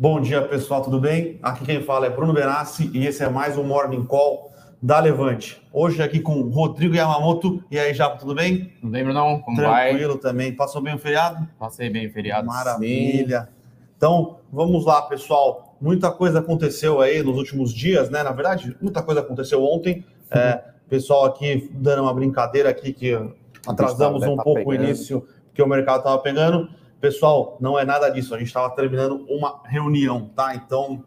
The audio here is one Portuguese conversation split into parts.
Bom dia, pessoal, tudo bem? Aqui quem fala é Bruno Benassi e esse é mais um Morning Call da Levante. Hoje aqui com Rodrigo Yamamoto. E aí, Japa, tudo bem? Tudo bem, Bruno? Como Tranquilo vai? Tranquilo também. Passou bem o feriado? Passei bem o feriado. Maravilha. Sim. Então, vamos lá, pessoal. Muita coisa aconteceu aí nos últimos dias, né? Na verdade, muita coisa aconteceu ontem. Uhum. É, pessoal aqui dando uma brincadeira aqui que atrasamos um pouco pegando. o início, porque o mercado estava pegando. Pessoal, não é nada disso. A gente estava terminando uma reunião, tá? Então,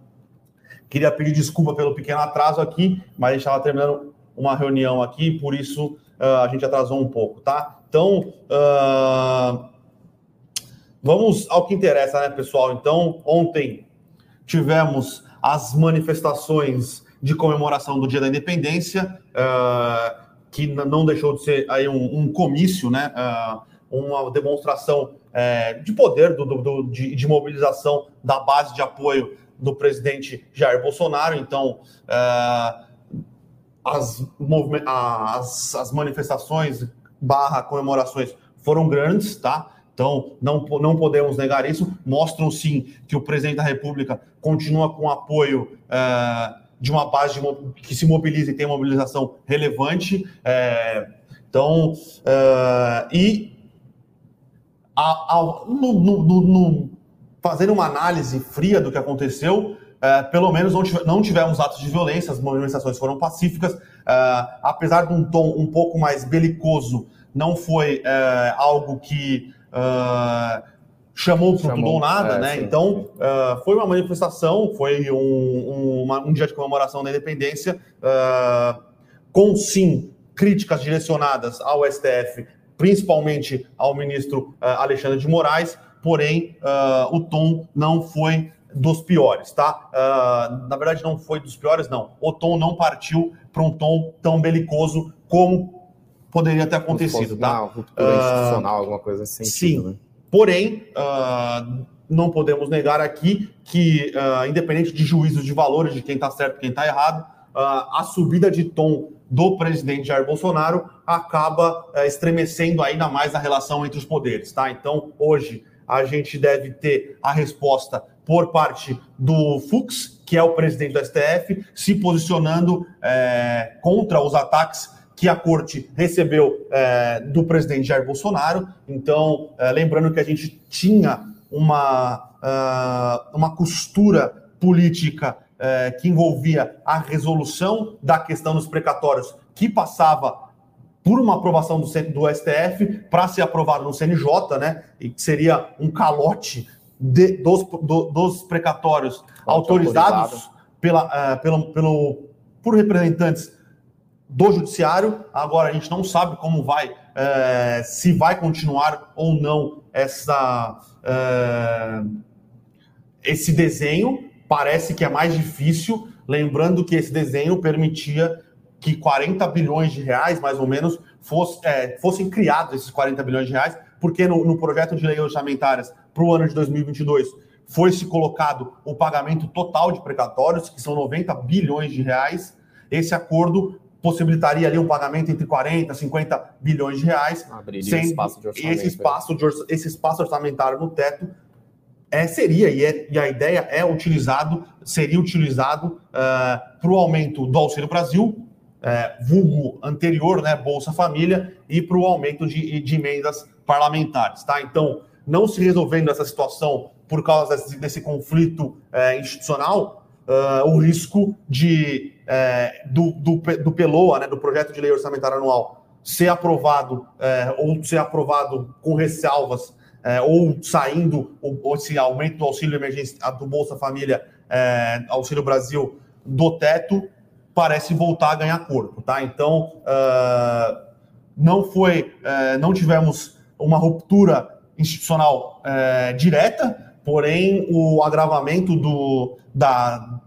queria pedir desculpa pelo pequeno atraso aqui, mas a gente estava terminando uma reunião aqui, por isso uh, a gente atrasou um pouco, tá? Então, uh, vamos ao que interessa, né, pessoal? Então, ontem tivemos as manifestações de comemoração do Dia da Independência, uh, que não deixou de ser aí um, um comício, né? uma demonstração é, de poder, do, do de, de, mobilização da base de apoio do presidente Jair Bolsonaro. Então, é, as, as, as manifestações barra comemorações foram grandes, tá? Então, não, não podemos negar isso. Mostram, sim, que o presidente da República continua com apoio é, de uma base de, que se mobiliza e tem mobilização relevante. É, então, é, e a, a, no, no, no, fazendo uma análise fria do que aconteceu, é, pelo menos não, tive, não, tivemos atos de violência, as manifestações foram pacíficas, é, apesar de um tom um pouco mais belicoso, não foi é, algo que é, chamou para tudo ou nada, é, né? Sim, então, sim. É, foi uma manifestação, foi um, um, uma, um, dia de comemoração da independência, com sim críticas direcionadas ao STF principalmente ao ministro uh, Alexandre de Moraes, porém uh, o tom não foi dos piores, tá? Uh, na verdade, não foi dos piores, não. O tom não partiu para um tom tão belicoso como poderia ter acontecido, tá? Uma ruptura institucional, alguma coisa assim. Sim. Né? Porém, não podemos negar aqui que, independente de juízos de valores de quem está certo e quem está errado, a subida de tom do presidente Jair Bolsonaro acaba é, estremecendo ainda mais a relação entre os poderes, tá? Então, hoje a gente deve ter a resposta por parte do Fux, que é o presidente do STF, se posicionando é, contra os ataques que a corte recebeu é, do presidente Jair Bolsonaro. Então, é, lembrando que a gente tinha uma, uh, uma costura política é, que envolvia a resolução da questão dos precatórios, que passava por uma aprovação do, do STF para ser aprovado no CNJ, né? E que seria um calote de, dos, do, dos precatórios autorizados pela, uh, pelo, pelo, por representantes do judiciário. Agora a gente não sabe como vai, uh, se vai continuar ou não essa, uh, esse desenho parece que é mais difícil, lembrando que esse desenho permitia que 40 bilhões de reais, mais ou menos, fosse, é, fossem criados esses 40 bilhões de reais, porque no, no projeto de lei orçamentárias para o ano de 2022 foi-se colocado o pagamento total de precatórios, que são 90 bilhões de reais. Esse acordo possibilitaria ali um pagamento entre 40 e 50 bilhões de reais. Abriria sem, espaço de. Esse espaço, de, esse espaço orçamentário no teto é, seria, e, é, e, a ideia é utilizado, seria utilizado uh, é, para o aumento do Auxílio Brasil, uh, vulgo anterior, né, Bolsa Família, e para o aumento de, de, emendas parlamentares. Tá? Então, não se resolvendo essa situação por causa desse, desse conflito uh, institucional, o risco de do, do, do PELOA, né, do Projeto de Lei Orçamentária Anual, ser aprovado ou ser aprovado com ressalvas é, ou saindo o, esse aumento do auxílio emergência do Bolsa Família, é, Auxílio Brasil, do teto, parece voltar a ganhar corpo, tá? Então, uh, não foi, uh, não tivemos uma ruptura institucional uh, direta, porém o agravamento do, da,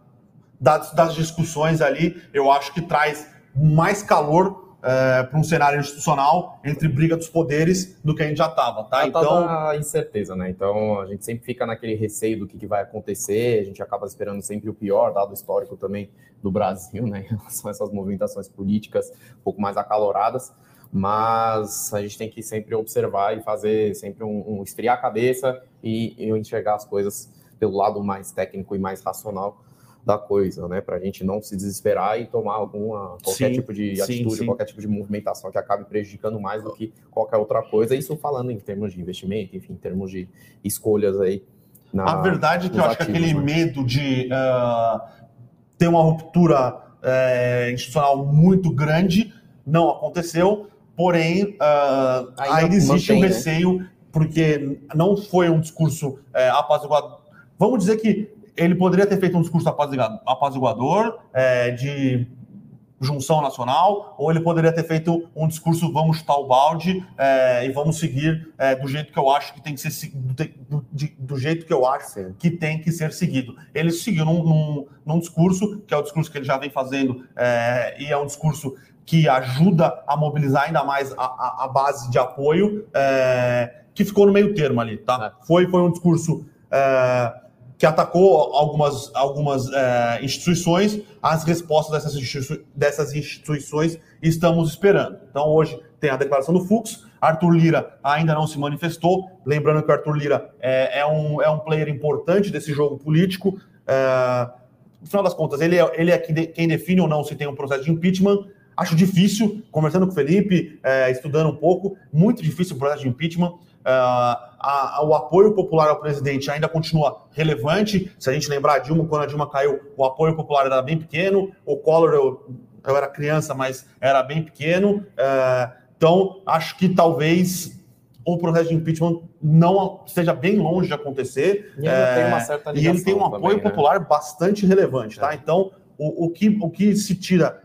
das, das discussões ali, eu acho que traz mais calor é, para um cenário institucional entre briga dos poderes do que a gente já estava, tá? Já então a incerteza, né? Então a gente sempre fica naquele receio do que, que, vai acontecer, a gente acaba esperando sempre o pior, dado o histórico também do Brasil, né? Em relação a essas movimentações políticas um pouco mais acaloradas, mas a gente tem que sempre observar e fazer sempre um, um esfriar a cabeça e, e enxergar as coisas pelo lado mais técnico e mais racional da coisa, né? Para a gente não se desesperar e tomar alguma qualquer sim, tipo de atitude, sim. qualquer tipo de movimentação que acabe prejudicando mais do que qualquer outra coisa. Isso falando em termos de investimento, enfim, em termos de escolhas aí. Na, a verdade é que eu acho que aquele né? medo de uh, ter uma ruptura uh, institucional muito grande não aconteceu, porém uh, ainda, ainda, existe mantém, um né? receio né? porque não foi um discurso uh, apaziguador. Vamos dizer que ele poderia ter feito um discurso apaziguador, é, de junção nacional, ou ele poderia ter feito um discurso vamos chutar o balde é, e vamos seguir é, do jeito que eu acho que tem que ser do, do, do jeito que eu acho Sim. que tem que ser seguido. Ele seguiu num, num, num, discurso que é o discurso que ele já vem fazendo é, e é um discurso que ajuda a mobilizar ainda mais a, a, a base de apoio, é, que ficou no meio termo ali, tá? É. Foi, foi um discurso é, que atacou algumas, algumas é, instituições, as respostas dessas, instituições, dessas instituições estamos esperando. Então, hoje tem a declaração do Fux, Arthur Lira ainda não se manifestou, lembrando que o Arthur Lira é, é um, é um player importante desse jogo político. É, no final das contas, ele é, ele é quem define ou não se tem um processo de impeachment. Acho difícil, conversando com o Felipe, é, estudando um pouco, muito difícil o processo de impeachment. Uh, a, a, o apoio popular ao presidente ainda continua relevante. Se a gente lembrar a Dilma, quando a Dilma caiu, o apoio popular era bem pequeno. O Collor, eu, eu era criança, mas era bem pequeno. Uh, então, acho que talvez o processo de impeachment não esteja bem longe de acontecer. E, é, tem uma certa e ele tem um apoio também, né? popular né? bastante relevante. Tá? É. Então, o, o, que, o que se tira.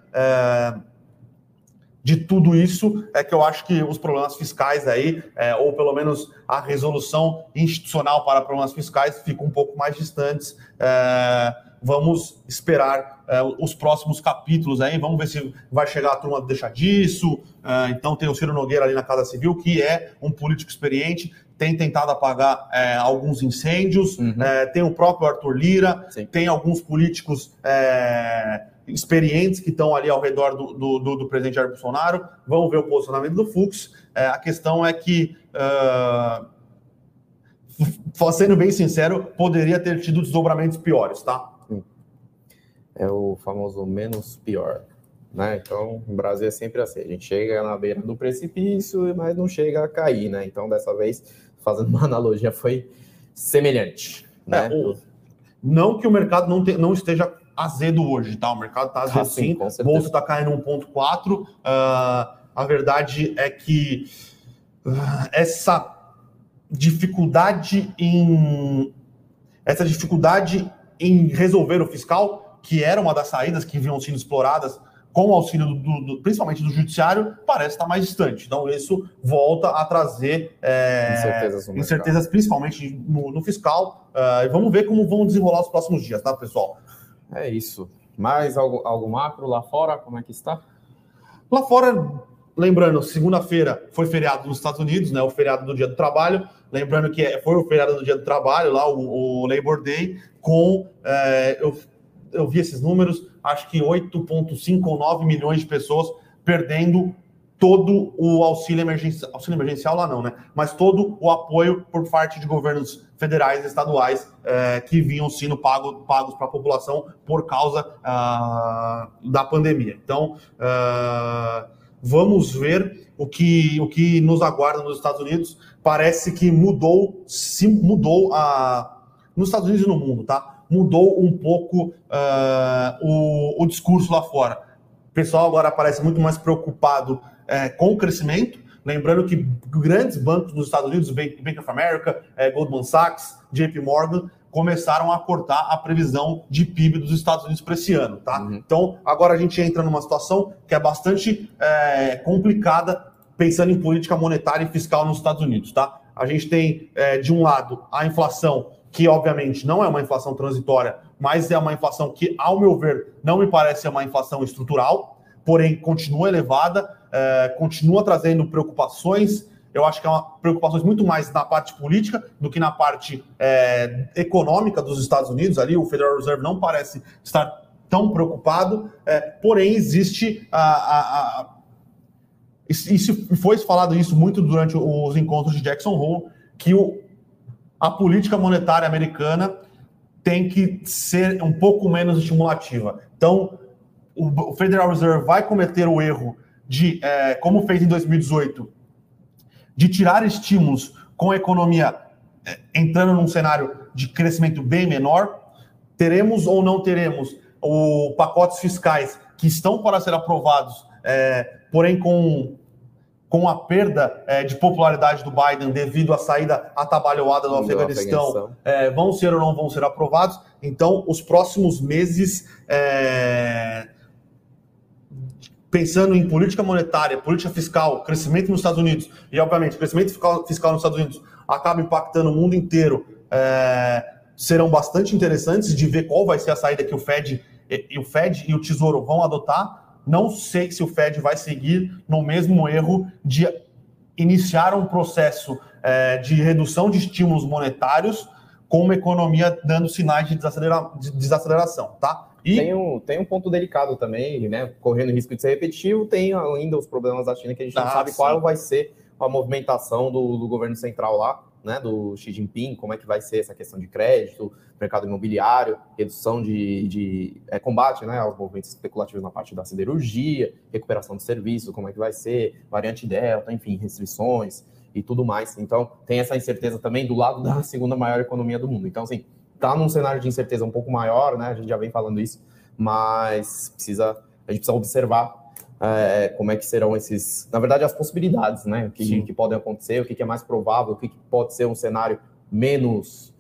É, de tudo isso é que eu acho que os problemas fiscais aí, é, ou pelo menos a resolução institucional para problemas fiscais, ficam um pouco mais distantes. É, vamos esperar é, os próximos capítulos aí, vamos ver se vai chegar a turma deixar disso. É, então tem o Ciro Nogueira ali na Casa Civil, que é um político experiente, tem tentado apagar é, alguns incêndios, uhum. É, tem o próprio Arthur Lira, Sim. tem alguns políticos experientes que estão ali ao redor do, do, do, do, presidente Jair Bolsonaro. Vamos ver o posicionamento do Fux. É, a questão é que, uh, sendo bem sincero, poderia ter tido desdobramentos piores, tá? É o famoso menos pior. Né? Então, o Brasil é sempre assim: a gente chega na beira do precipício, mas não chega a cair, né? Então, dessa vez, fazendo uma analogia, foi semelhante. Né? É, o, não que o mercado não, te, não esteja azedo hoje, tá? O mercado está azedo ah, sim, sim bolsa está caindo 1,4. Uh, ah, a verdade é que uh, essa dificuldade em essa dificuldade em resolver o fiscal, que era uma das saídas que vinham sendo exploradas com o auxílio do, do, principalmente do judiciário, parece estar mais distante. Então, isso volta a trazer é, incertezas, incertezas principalmente no, no fiscal. Uh, vamos ver como vão desenrolar os próximos dias, tá, pessoal? É isso. Mais algo, algo macro lá fora? Como é que está? Lá fora, lembrando, segunda-feira foi feriado nos Estados Unidos, né? O feriado do Dia do Trabalho. Lembrando que é, foi o feriado do Dia do Trabalho, lá o, o Labor Day, com. É, eu, eu vi esses números, acho que 8,5 ou 9 milhões de pessoas perdendo todo o auxílio emergencial, auxílio emergencial lá não, né? Mas todo o apoio por parte de governos federais e estaduais é, que vinham sendo pago, pagos para a população por causa uh, da pandemia. Então, uh, vamos ver o que, o que nos aguarda nos Estados Unidos. Parece que mudou, se mudou a, nos Estados Unidos e no mundo, tá? Mudou um pouco uh, o, o discurso lá fora. O pessoal agora parece muito mais preocupado é, com crescimento. Lembrando que grandes bancos dos Estados Unidos, Bank of America, é, Goldman Sachs, JP Morgan, começaram a cortar a previsão de PIB dos Estados Unidos para esse ano, tá? Uhum. Então, agora a gente entra numa situação que é bastante é, complicada pensando em política monetária e fiscal nos Estados Unidos, tá? A gente tem, é, de um lado, a inflação, que obviamente não é uma inflação transitória, mas é uma inflação que, ao meu ver, não me parece ser uma inflação estrutural, porém continua elevada, é, continua trazendo preocupações. Eu acho que é uma preocupações muito mais na parte política do que na parte é, econômica dos Estados Unidos. Ali o Federal Reserve não parece estar tão preocupado, é, porém existe a, a, a isso foi falado isso muito durante os encontros de Jackson Hole, que o, a política monetária americana tem que ser um pouco menos estimulativa. Então, o Federal Reserve vai cometer o erro de, é, como fez em 2018, de tirar estímulos com a economia é, entrando num cenário de crescimento bem menor. Teremos ou não teremos o pacotes fiscais que estão para ser aprovados, é, porém com, com a perda é, de popularidade do Biden devido à saída atabalhoada do Afeganistão, Afeganistão. É, vão ser ou não vão ser aprovados. Então, os próximos meses é, pensando em política monetária, política fiscal, crescimento nos Estados Unidos, e obviamente crescimento fiscal, nos Estados Unidos acaba impactando o mundo inteiro, é, serão bastante interessantes de ver qual vai ser a saída que o Fed e, o Fed e o Tesouro vão adotar. Não sei se o Fed vai seguir no mesmo erro de iniciar um processo é, de redução de estímulos monetários com uma economia dando sinais de, desacelera de desaceleração, tá? E... Tem, um, tem um ponto delicado também, né? Correndo risco de ser repetitivo, tem ainda os problemas da China que a gente ah, não sabe sim. qual vai ser a movimentação do, do, governo central lá, né? Do Xi Jinping, como é que vai ser essa questão de crédito, mercado imobiliário, redução de, de é, combate né, aos movimentos especulativos na parte da siderurgia, recuperação de serviços, como é que vai ser, variante Delta, enfim, restrições e tudo mais. Então, tem essa incerteza também do lado da segunda maior economia do mundo. Então, assim, está num cenário de incerteza um pouco maior, né? A gente já vem falando isso, mas precisa a gente precisa observar é, como é que serão esses, na verdade, as possibilidades, né? Que, que podem acontecer, o que, que é mais provável, o que, que pode ser um cenário menos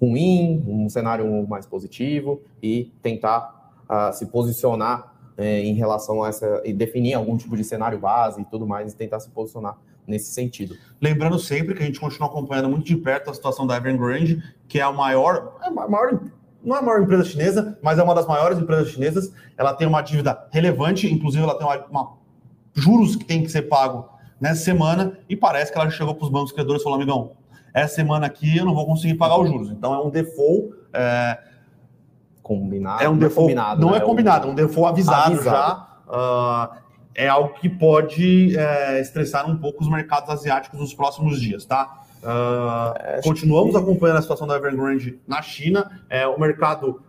ruim, um cenário mais positivo e tentar uh, se posicionar é, em relação a essa e definir algum tipo de cenário base e tudo mais e tentar se posicionar nesse sentido. Lembrando sempre que a gente continua acompanhando muito de perto a situação da Evergrande, que é a maior, é a maior não é a maior empresa chinesa, mas é uma das maiores empresas chinesas. Ela tem uma dívida relevante, inclusive ela tem uma, uma juros que tem que ser pago nessa semana e parece que ela chegou para os bancos credores e falou, amigão, essa semana aqui eu não vou conseguir pagar os juros. Então é um default. É, combinado. É um default. Combinado, não né? é combinado, é um default avisado, avisado. já. Uh, é algo que pode é, estressar um pouco os mercados asiáticos nos próximos dias, tá? Uh, continuamos que... acompanhando a situação da Evergrande na China. É o mercado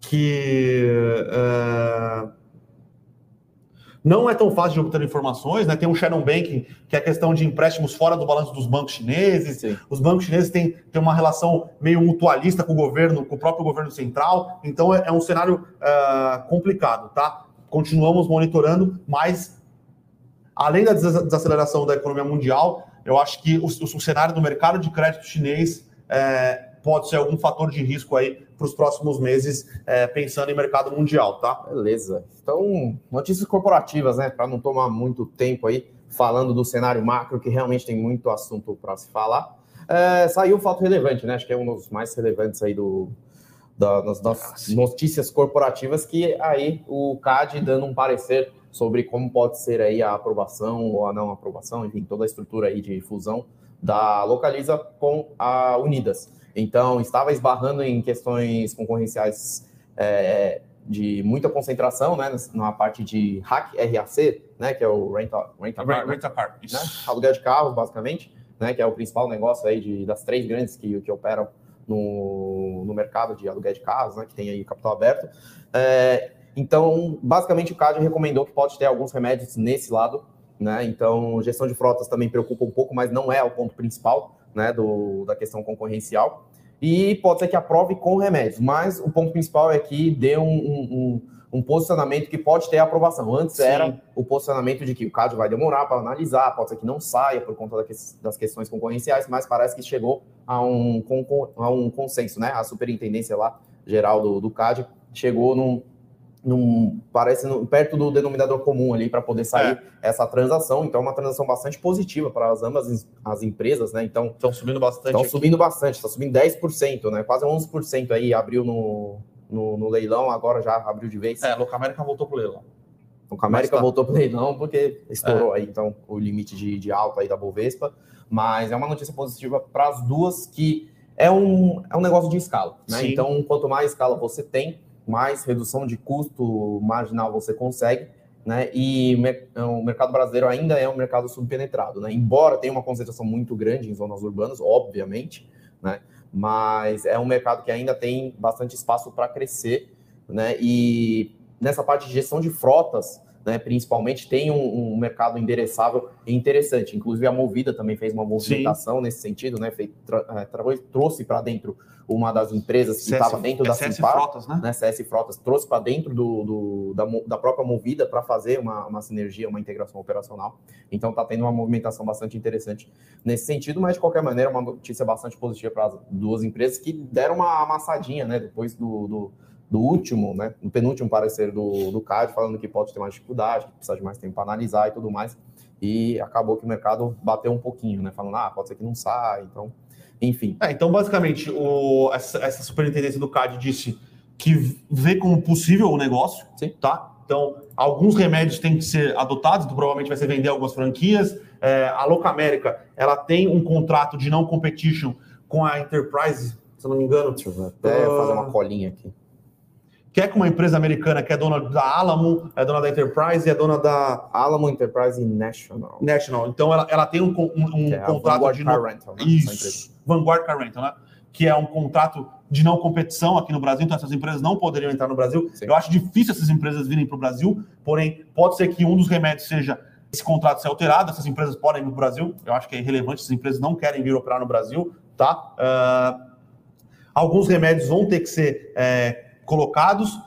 que uh, não é tão fácil de obter informações, né? Tem o shadow banking, que é a questão de empréstimos fora do balanço dos bancos chineses. Sim. Os bancos chineses têm, têm uma relação meio mutualista com o governo, com o próprio governo central. Então é, é um cenário uh, complicado, tá? Continuamos monitorando, mas além da desaceleração da economia mundial, eu acho que o, o cenário do mercado de crédito chinês é, pode ser algum fator de risco aí para os próximos meses, é, pensando em mercado mundial, tá? Beleza. Então, notícias corporativas, né? Para não tomar muito tempo aí falando do cenário macro, que realmente tem muito assunto para se falar. É, saiu um fato relevante, né? Acho que é um dos mais relevantes aí do, da, das, das notícias corporativas, que aí o CAD dando um parecer sobre como pode ser aí a aprovação ou a não aprovação, enfim, toda a estrutura aí de fusão da Localiza com a Unidas. Então, estava esbarrando em questões concorrenciais é, de muita concentração, né, na parte de hack RAC, né, que é o rent a, rent a car, rent a car né, aluguel de carros, basicamente, né, que é o principal negócio aí de, das três grandes que, que operam no, no mercado de aluguel de carros, né, que tem aí capital aberto. É, então, basicamente, o CAD recomendou que pode ter alguns remédios nesse lado, né? Então, gestão de frotas também preocupa um pouco, mas não é o ponto principal, né, do, da questão concorrencial. E pode ser que aprove com remédios, mas o ponto principal é que dê um, um, um posicionamento que pode ter aprovação. Antes Sim. era o posicionamento de que o CAD vai demorar para analisar, pode ser que não saia por conta das questões concorrenciais, mas parece que chegou a um, a um consenso, né? A superintendência lá, geral do, do CAD, chegou num, num parece no, perto do denominador comum ali para poder sair é. essa transação. Então, é uma transação bastante positiva para as ambas as empresas, né? Então, estão subindo bastante. Estão subindo bastante, está subindo 10%, né? Quase 11% aí abriu no, no, no, leilão, agora já abriu de vez. É, Loca América voltou para o leilão. Loca América tá. voltou para o leilão porque estourou é. aí, então, o limite de, de alta aí da Bovespa. Mas é uma notícia positiva para as duas que é um, é um negócio de escala, né? Então, quanto mais escala você tem, mais redução de custo marginal você consegue, né? E o mercado brasileiro ainda é um mercado subpenetrado, né? Embora tenha uma concentração muito grande em zonas urbanas, obviamente, né? Mas é um mercado que ainda tem bastante espaço para crescer, né? E nessa parte de gestão de frotas, né, principalmente, tem um, um, mercado endereçável e interessante. Inclusive, a Movida também fez uma movimentação Sim. nesse sentido, né? Fez, tra, é, tra, trouxe para dentro uma das empresas que estava dentro da CS Simpar, Frotas, né? né? CS Frotas, trouxe para dentro do, do, da, da própria Movida para fazer uma, uma sinergia, uma integração operacional. Então, está tendo uma movimentação bastante interessante nesse sentido, mas de qualquer maneira, uma notícia bastante positiva para as duas empresas que deram uma amassadinha, né? Depois do, do do último, né, no penúltimo parecer do, do CAD, falando que pode ter mais dificuldade, que precisa de mais tempo para analisar e tudo mais. E acabou que o mercado bateu um pouquinho, né? Falando, ah, pode ser que não saia, então, enfim. É, então, basicamente, o, essa, essa superintendência do CAD disse que vê como possível o negócio, Sim. tá? Então, alguns remédios têm que ser adotados, então, provavelmente vai ser vender algumas franquias. É, a Louca América, ela tem um contrato de não competition com a Enterprise, se eu não me engano. Deixa eu até uh... fazer uma colinha aqui quer com uma empresa americana que é dona da Alamo, é dona da Enterprise e é dona da. Alamo Enterprise National. National. Então ela, ela tem um, um, um é contrato Vanguard de. Car Rental, né? Isso. Vanguard Car Rental, né? Que é um contrato de não competição aqui no Brasil, então essas empresas não poderiam entrar no Brasil. Sim. Eu acho difícil essas empresas virem para o Brasil, porém, pode ser que um dos remédios seja esse contrato ser alterado, essas empresas podem vir para o Brasil. Eu acho que é irrelevante, essas empresas não querem vir operar no Brasil, tá? Uh, alguns remédios vão ter que ser é, colocados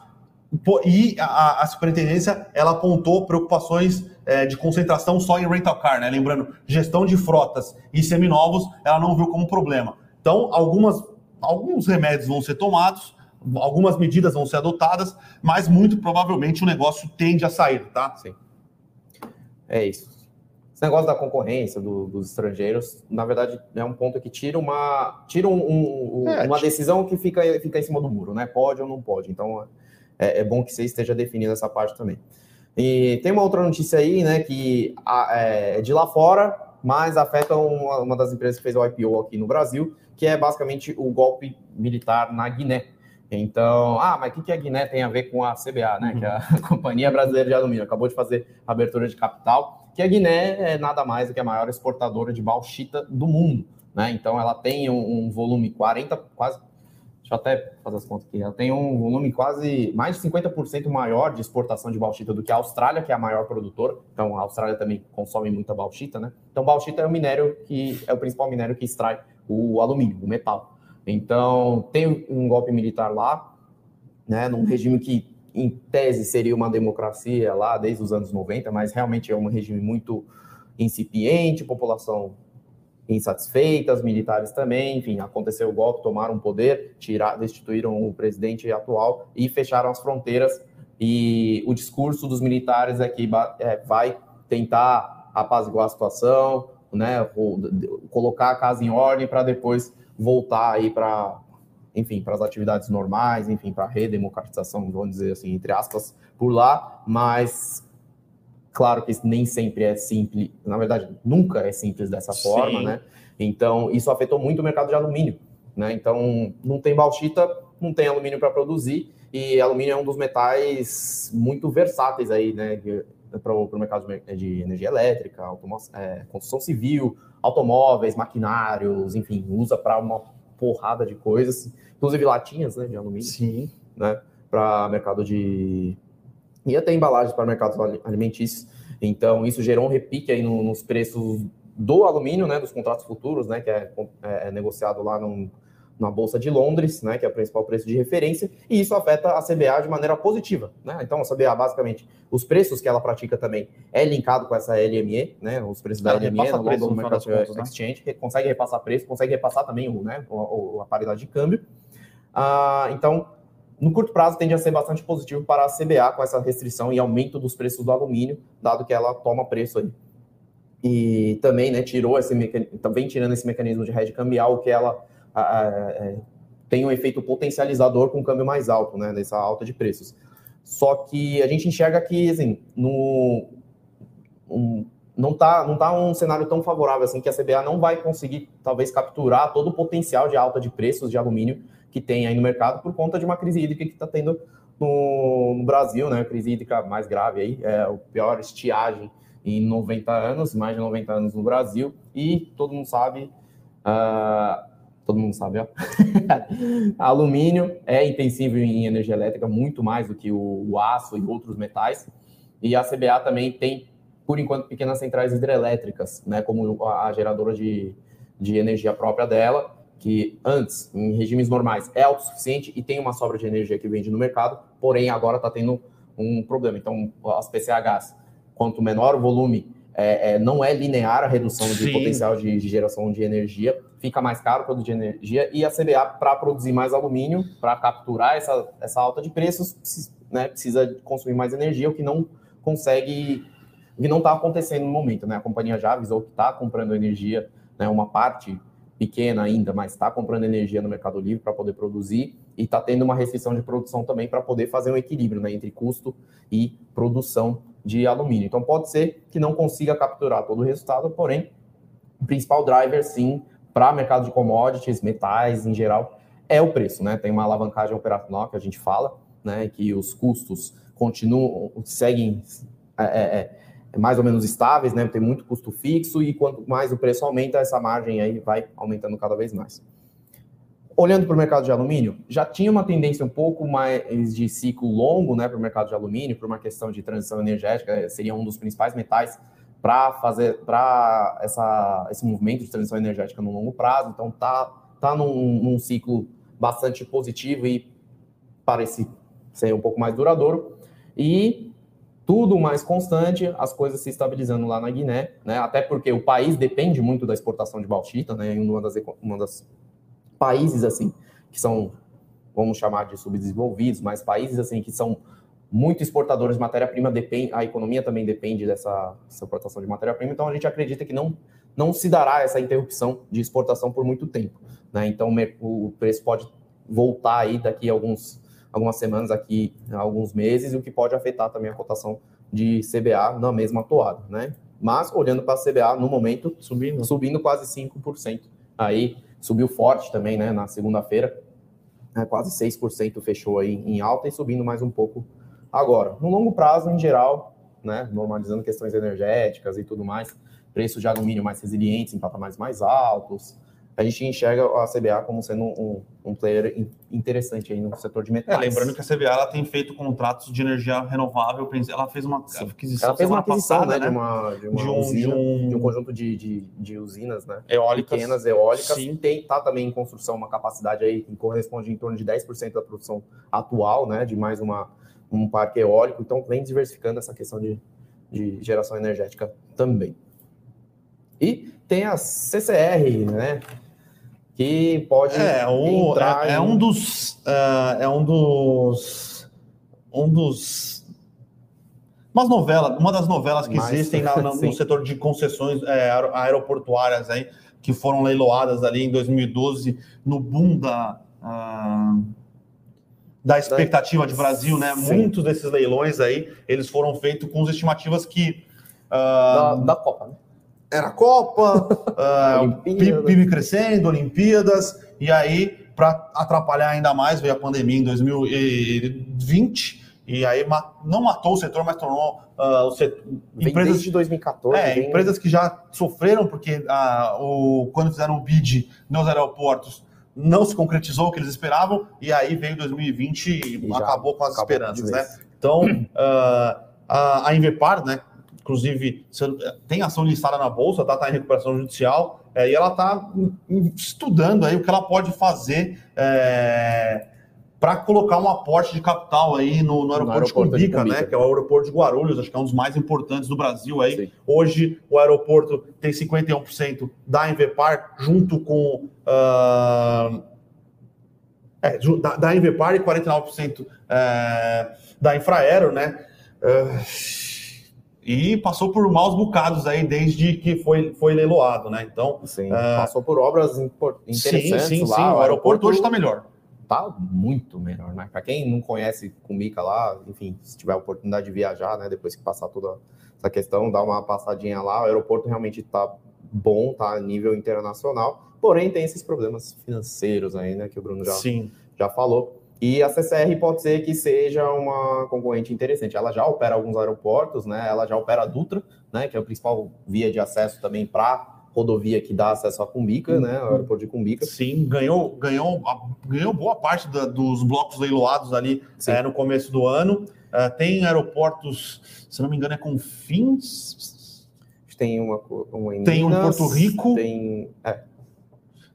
e a, a, superintendência ela apontou preocupações é, de concentração só em rental car, né? Lembrando, gestão de frotas e seminovos, ela não viu como problema. Então, algumas, alguns remédios vão ser tomados, algumas medidas vão ser adotadas, mas muito provavelmente o negócio tende a sair, tá? Sim. É isso. Esse negócio da concorrência do, dos estrangeiros, na verdade, é um ponto que tira uma, tira um, um, é, uma decisão que fica, fica em cima do muro, né? Pode ou não pode. Então, é, é bom que você esteja definindo essa parte também. E tem uma outra notícia aí, né, que é de lá fora, mas afeta uma, uma das empresas que fez o IPO aqui no Brasil, que é basicamente o golpe militar na Guiné. Então, ah, mas o que, que a Guiné tem a ver com a CBA, né? Uhum. Que é a Companhia Brasileira de Alumínio acabou de fazer abertura de capital, que a Guiné é nada mais do que a maior exportadora de bauxita do mundo, né? Então, ela tem um, um volume 40, quase Deixa eu até fazer as contas aqui. Ela tem um volume quase mais de 50% maior de exportação de bauxita do que a Austrália, que é a maior produtora. Então, a Austrália também consome muita bauxita, né? Então, bauxita é o minério que é o principal minério que extrai o alumínio, o metal. Então, tem um golpe militar lá, né? Num regime que, em tese, seria uma democracia lá desde os anos 90, mas realmente é um regime muito incipiente, população insatisfeitas, militares também, enfim, aconteceu o golpe, tomaram o poder, tirar, destituíram o presidente atual e fecharam as fronteiras. E o discurso dos militares é que é, vai tentar apaziguar a situação, né, colocar a casa em ordem para depois voltar aí para, enfim, para as atividades normais, enfim, para a redemocratização, vamos dizer assim, entre aspas, por lá, mas Claro que nem sempre é simples, na verdade, nunca é simples dessa Sim. forma, né? Então, isso afetou muito o mercado de alumínio, né? Então, não tem bauxita, não tem alumínio para produzir, e alumínio é um dos metais muito versáteis aí, né? Para o mercado de energia elétrica, é, construção civil, automóveis, maquinários, enfim, usa para uma porrada de coisas, inclusive latinhas né, de alumínio. Sim. Né? Para mercado de e até embalagens para mercados alimentícios. Então, isso gerou um repique aí nos preços do alumínio, né, dos contratos futuros, né, que é, é, é negociado lá num, na Bolsa de Londres, né, que é o principal preço de referência, e isso afeta a CBA de maneira positiva. Né? Então, a CBA, basicamente, os preços que ela pratica também é linkado com essa LME, né, os preços da LME, no London Mercado contas, né? Exchange, né? consegue repassar preço, consegue repassar também o, né, o, a paridade de câmbio. Ah, então, no curto prazo tende a ser bastante positivo para a CBA com essa restrição e aumento dos preços do alumínio, dado que ela toma preço aí. E também, né, tirou esse mecanismo, também tirando esse mecanismo de hedge cambial, que ela a, a, a, é, tem um efeito potencializador com um câmbio mais alto, né, nessa alta de preços. Só que a gente enxerga que, assim, no, um, não está não tá um cenário tão favorável assim que a CBA não vai conseguir talvez capturar todo o potencial de alta de preços de alumínio que tem aí no mercado por conta de uma crise hídrica que está tendo no, Brasil, né? A crise hídrica mais grave aí, é o pior estiagem em 90 anos, mais de 90 anos no Brasil, e todo mundo sabe uh, todo mundo sabe, ó. alumínio é intensivo em energia elétrica muito mais do que o, o, aço e outros metais. E a CBA também tem, por enquanto, pequenas centrais hidrelétricas, né, como a, a geradora de, de energia própria dela, que antes, em regimes normais, é autossuficiente e tem uma sobra de energia que vende no mercado, porém agora está tendo um problema. Então, as PCHs, quanto menor o volume, é, é, não é linear a redução de Sim. potencial de, de, geração de energia, fica mais caro produzir energia, e a CBA, para produzir mais alumínio, para capturar essa, essa alta de preços, né, precisa consumir mais energia, o que não consegue, o que não está acontecendo no momento. Né? A companhia já avisou que está comprando energia, né, uma parte pequena ainda, mas está comprando energia no Mercado Livre para poder produzir e está tendo uma restrição de produção também para poder fazer um equilíbrio né, entre custo e produção de alumínio. Então pode ser que não consiga capturar todo o resultado, porém, o principal driver, sim, para mercado de commodities, metais em geral, é o preço, né? Tem uma alavancagem operacional que a gente fala, né? Que os custos continuam, seguem é, é, é mais ou menos estáveis, né? Tem muito custo fixo e quanto mais o preço aumenta, essa margem aí vai aumentando cada vez mais. Olhando para o mercado de alumínio, já tinha uma tendência um pouco mais de ciclo longo, né, para o mercado de alumínio, por uma questão de transição energética, seria um dos principais metais para fazer para essa esse movimento de transição energética no longo prazo. Então tá tá num, num ciclo bastante positivo e parece ser um pouco mais duradouro. E tudo mais constante, as coisas se estabilizando lá na Guiné, né? Até porque o país depende muito da exportação de bauxita, né? Uma das, uma das países assim que são, vamos chamar de subdesenvolvidos, mas países assim que são muito exportadores de matéria-prima, depende, a economia também depende dessa exportação de matéria-prima, então a gente acredita que não, não se dará essa interrupção de exportação por muito tempo, né? Então o preço pode voltar aí daqui a alguns algumas semanas aqui, alguns meses, o que pode afetar também a cotação de CBA na mesma toada, né? Mas olhando para a CBA no momento, subindo, subindo quase 5%. Aí subiu forte também, né? Na segunda-feira, né, quase 6% fechou aí em alta e subindo mais um pouco agora. No longo prazo, em geral, né? Normalizando questões energéticas e tudo mais, preços de alumínio mais resilientes em patamares mais altos, a gente enxerga a CBA como sendo um, um player interessante aí no setor de metais. É, lembrando que a CBA ela tem feito contratos de energia renovável, ela fez uma Sim. aquisição. Ela fez uma aquisição passada, né, né? De, uma, de, uma de, um, usina, de, um... de um conjunto de, de, de, usinas, né? Eólicas. Pequenas eólicas. Sim. Tem, tá também em construção uma capacidade aí que corresponde em torno de 10% da produção atual, né? De mais uma, um parque eólico. Então, vem diversificando essa questão de, de geração energética também. E tem a CCR, né? Que pode é, o, entrar é, é um dos uh, é um dos um dos umas novelas uma das novelas que Mais, existem na, no, no setor de concessões é, aeroportuárias aí que foram leiloadas ali em 2012 no boom da uh, da expectativa de Brasil, né? Sim. Muitos desses leilões aí eles foram feitos com as estimativas que uh, da, da Copa, né? Era Copa, uh, PIB crescendo, Olimpíadas, e aí, para atrapalhar ainda mais, veio a pandemia em 2020, e aí não matou o setor, mas tornou uh, o setor. Empresas de 2014. É, vem... empresas que já sofreram, porque uh, o, quando fizeram o bid nos aeroportos, não se concretizou o que eles esperavam, e aí veio 2020 e, e acabou com as acabou esperanças, né? Então, uh, a, a Invepar, né, inclusive tem ação listada na bolsa, tá, tá em recuperação judicial, é, e ela está estudando aí o que ela pode fazer é, para colocar um aporte de capital aí no, no aeroporto, no aeroporto de Cumbica, né, que é o aeroporto de Guarulhos, acho que é um dos mais importantes do Brasil aí. Sim. Hoje o aeroporto tem 51% da Invepar junto com uh, é, da, da Invepar e 49% é, da Infraero, né? Uh, e passou por maus bocados aí desde que foi, foi leiloado, né? Então. Sim, uh... passou por obras interessantes sim, sim, lá. Sim, o aeroporto, hoje está melhor. Tá muito melhor, né? Para quem não conhece Cumica lá, enfim, se tiver a oportunidade de viajar, né? Depois que passar toda essa questão, dar uma passadinha lá, o aeroporto realmente está bom, tá a nível internacional. Porém, tem esses problemas financeiros aí, né? Que o Bruno já, Sim. já falou. E a CCR pode ser que seja uma concorrente interessante. Ela já opera alguns aeroportos, né? Ela já opera a Dutra, né? Que é a principal via de acesso também para rodovia que dá acesso à Cumbica, né? O aeroporto de Cumbica. Sim, ganhou, ganhou, ganhou boa parte da, dos blocos leiloados ali é, no começo do ano. Uh, tem aeroportos, se não me engano, é com fins. Tem uma, uma tem um em Porto Rico. Tem, é.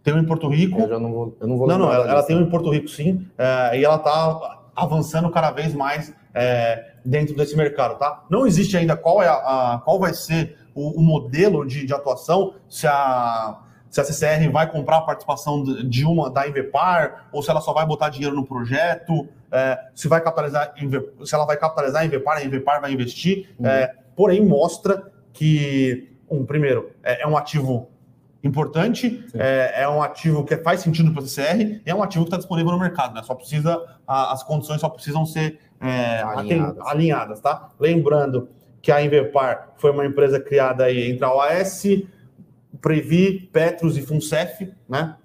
Tem um em Porto Rico. Eu já não vou. Eu não, vou não, não, ela, ela, tem um em Porto Rico, sim. Uh, e ela está avançando cada vez mais é, dentro desse mercado, tá? Não existe ainda qual, é a, a qual vai ser o, o modelo de, de, atuação, se a, se a CCR vai comprar a participação de uma da Invepar, ou se ela só vai botar dinheiro no projeto, é, se vai capitalizar, se ela vai capitalizar a Invepar, a Invepar vai investir, uhum. é, porém mostra que, um, primeiro, é, é um ativo importante, é, é, um ativo que faz sentido para o CCR e é um ativo que está disponível no mercado, né? Só precisa, a, as condições só precisam ser é, alinhadas. alinhadas, tá? Lembrando que a Invepar foi uma empresa criada aí entre a OAS, Previ, Petros e Funcef, né?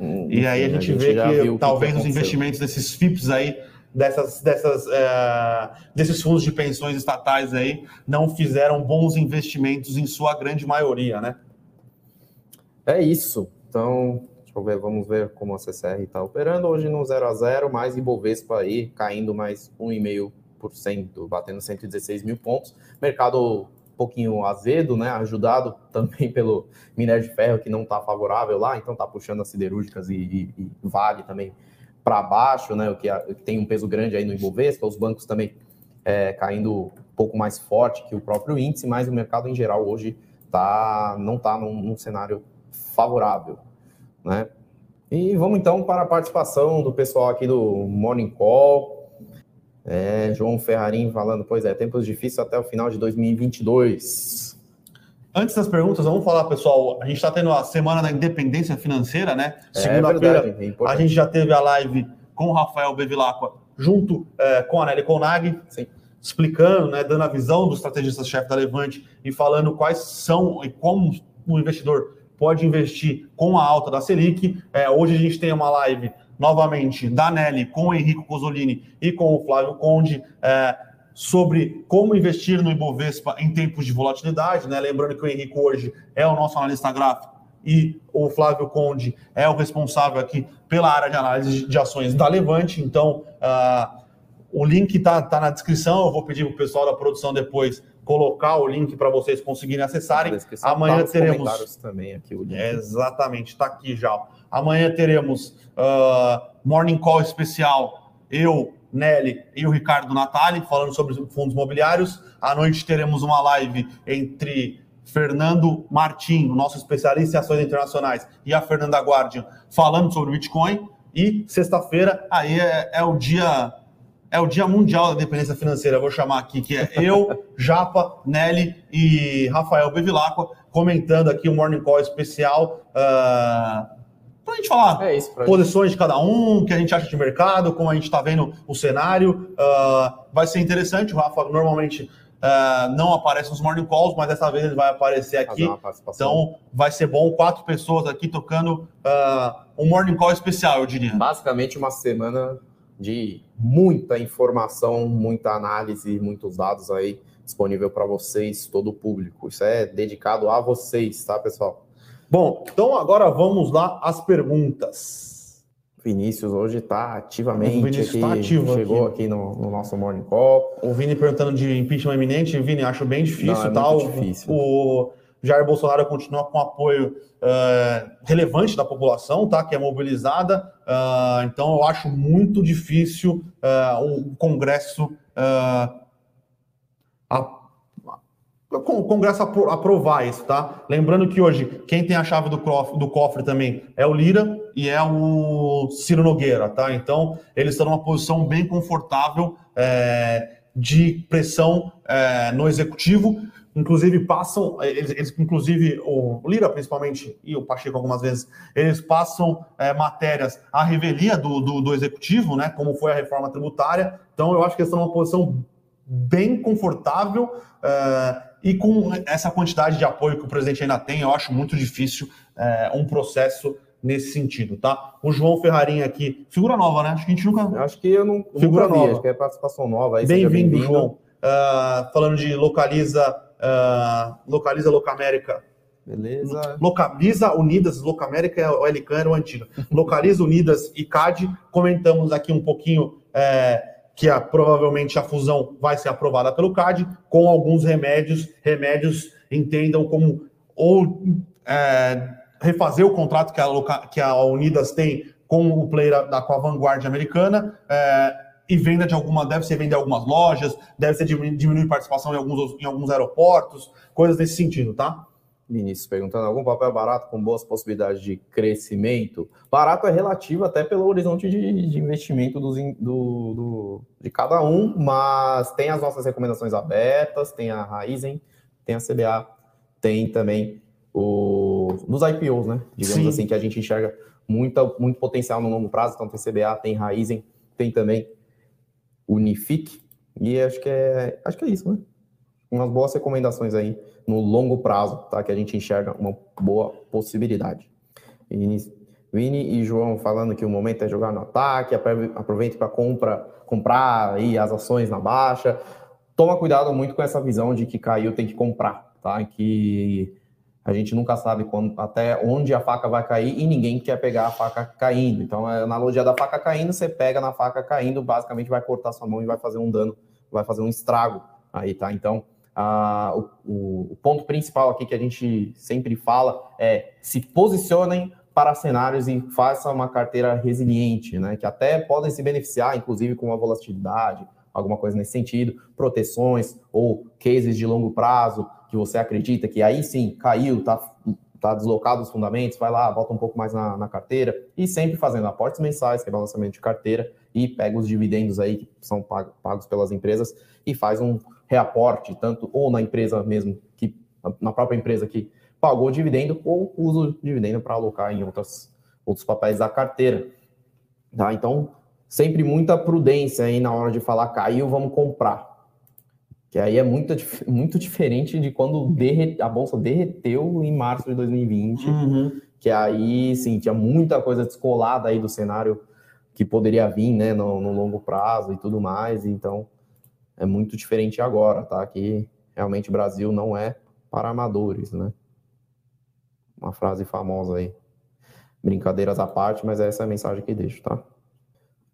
Hum, e aí a gente, a gente vê que, que talvez que os investimentos desses FIPS aí dessas, dessas, é, desses fundos de pensões estatais aí não fizeram bons investimentos em sua grande maioria, né? É isso. Então, deixa eu ver, vamos ver como a CCR está operando. Hoje no 0 a 0 mais Ibovespa aí caindo mais 1,5%, batendo 116 mil pontos. Mercado um pouquinho azedo, né? Ajudado também pelo minério de ferro que não está favorável lá, então está puxando as siderúrgicas e, e, e vale também para baixo, né, o que, tem um peso grande aí no Ibovespa, os bancos também é, caindo um pouco mais forte que o próprio índice, mas o mercado em geral hoje tá, não está num, num, cenário favorável. Né? E vamos então para a participação do pessoal aqui do Morning Call. É, João Ferrarim falando, pois é, tempos difíceis até o final de 2022. Antes das perguntas, vamos falar, pessoal. A gente está tendo a semana da independência financeira, né? É Segunda-feira, é a gente já teve a live com o Rafael Bevilacqua, junto é, com a Nelly Conag, Sim. explicando, né, dando a visão do estrategista-chefe da Levante e falando quais são e como o investidor pode investir com a alta da Selic. É, hoje a gente tem uma live novamente da Nelly com o Henrico Cosolini e com o Flávio Conde. É, sobre como investir no Ibovespa em tempos de volatilidade, né? Lembrando que o Henrique hoje é o nosso analista gráfico e o Flávio Conde é o responsável aqui pela área de análise de ações da Levante. Então, uh, o link está tá na descrição. Eu vou pedir para o pessoal da produção depois colocar o link para vocês conseguirem acessarem. Amanhã tá teremos também aqui o link. exatamente, está aqui já. Amanhã teremos uh, morning call especial. Eu, Nelly e o Ricardo Natali, falando sobre fundos imobiliários. À noite teremos uma live entre Fernando Martim, o nosso especialista em ações internacionais, e a Fernanda Guardian, falando sobre Bitcoin. E sexta-feira, aí é, é, o dia é o dia mundial da dependência financeira, vou chamar aqui, que é eu, Japa, Nelly e Rafael Bevilacqua, comentando aqui o Morning Call especial. Uh para a gente falar é isso, posições de cada um, o que a gente acha de mercado, como a gente está vendo o cenário. Uh, vai ser interessante. O Rafa normalmente uh, não aparece nos morning calls, mas dessa vez ele vai aparecer aqui. Então vai ser bom. Quatro pessoas aqui tocando uh, um morning call especial, eu diria. Basicamente uma semana de muita informação, muita análise, muitos dados aí disponível para vocês, todo o público. Isso é dedicado a vocês, tá, pessoal? Bom, então agora vamos lá às perguntas. Vinícius hoje está ativamente o Vinícius aqui, tá ativo chegou aqui, aqui no, no, nosso Morning Call. O Vini perguntando de impeachment iminente. Vini, acho bem difícil. Não, é tal. difícil. O Jair Bolsonaro continua com apoio uh, relevante da população, tá? que é mobilizada. Uh, então eu acho muito difícil uh, o Congresso uh, o Congresso aprovar isso, tá? Lembrando que hoje quem tem a chave do cofre, do cofre também é o Lira e é o Ciro Nogueira, tá? Então eles estão numa posição bem confortável é, de pressão é, no executivo. Inclusive passam, eles, eles, inclusive o Lira principalmente e o Pacheco algumas vezes, eles passam é, matérias à revelia do, do, do executivo, né? Como foi a reforma tributária. Então eu acho que eles estão numa posição bem confortável. É, e com essa quantidade de apoio que o presidente ainda tem, eu acho muito difícil é, um processo nesse sentido, tá? O João Ferrarinha aqui, figura nova, né? Acho que a gente nunca. Acho que eu não. Figura nunca vi, nova. Acho que é participação nova. Bem-vindo, bem João. Uh, falando de localiza uh, Localiza Locamérica. Beleza. Localiza Unidas, Locamérica, o Elican era o antigo. Localiza Unidas e CAD. Comentamos aqui um pouquinho é, que a, provavelmente a fusão vai ser aprovada pelo CAD, com alguns remédios. Remédios entendam como ou é, refazer o contrato que a, que a Unidas tem com o player da, com a Vanguard americana. É, e venda de alguma, deve ser vender algumas lojas, deve ser diminuir participação em alguns, em alguns aeroportos, coisas nesse sentido, tá? Vinícius perguntando: algum papel barato com boas possibilidades de crescimento? Barato é relativo até pelo horizonte de, de investimento dos, do, do, de cada um, mas tem as nossas recomendações abertas, tem a Raizen, tem a CBA, tem também o, nos IPOs, né? Digamos Sim. assim, que a gente enxerga muita, muito potencial no longo prazo. Então tem CBA, tem Raizen, tem também Unifique, e acho que é, acho que é isso, né? Umas boas recomendações aí no longo prazo, tá? Que a gente enxerga uma boa possibilidade. Vini e João falando que o momento é jogar no ataque, aproveite para compra, comprar aí as ações na baixa. Toma cuidado muito com essa visão de que caiu tem que comprar, tá? Que a gente nunca sabe quando, até onde a faca vai cair e ninguém quer pegar a faca caindo. Então, a analogia da faca caindo, você pega na faca caindo, basicamente vai cortar sua mão e vai fazer um dano, vai fazer um estrago aí, tá? Então, a, o, o ponto principal aqui que a gente sempre fala é se posicionem para cenários e façam uma carteira resiliente, né? Que até podem se beneficiar, inclusive, com a volatilidade, alguma coisa nesse sentido, proteções ou cases de longo prazo, que você acredita que aí sim caiu, tá, tá deslocado os fundamentos, vai lá, bota um pouco mais na, na carteira e sempre fazendo aportes mensais, que é balanceamento de carteira, e pega os dividendos aí que são pagos pelas empresas e faz um reaporte, tanto ou na empresa mesmo, que na própria empresa que pagou o dividendo, ou usa o dividendo para alocar em outras, outros papéis da carteira. Tá? Então, sempre muita prudência aí na hora de falar caiu, vamos comprar. Que aí é muito, muito diferente de quando derre, a bolsa derreteu em março de 2020, uhum. que aí, sim, tinha muita coisa descolada aí do cenário que poderia vir, né, no, no, longo prazo e tudo mais, então é muito diferente agora, tá? Que realmente o Brasil não é para amadores, né? Uma frase famosa aí. Brincadeiras à parte, mas essa é a mensagem que deixo, tá?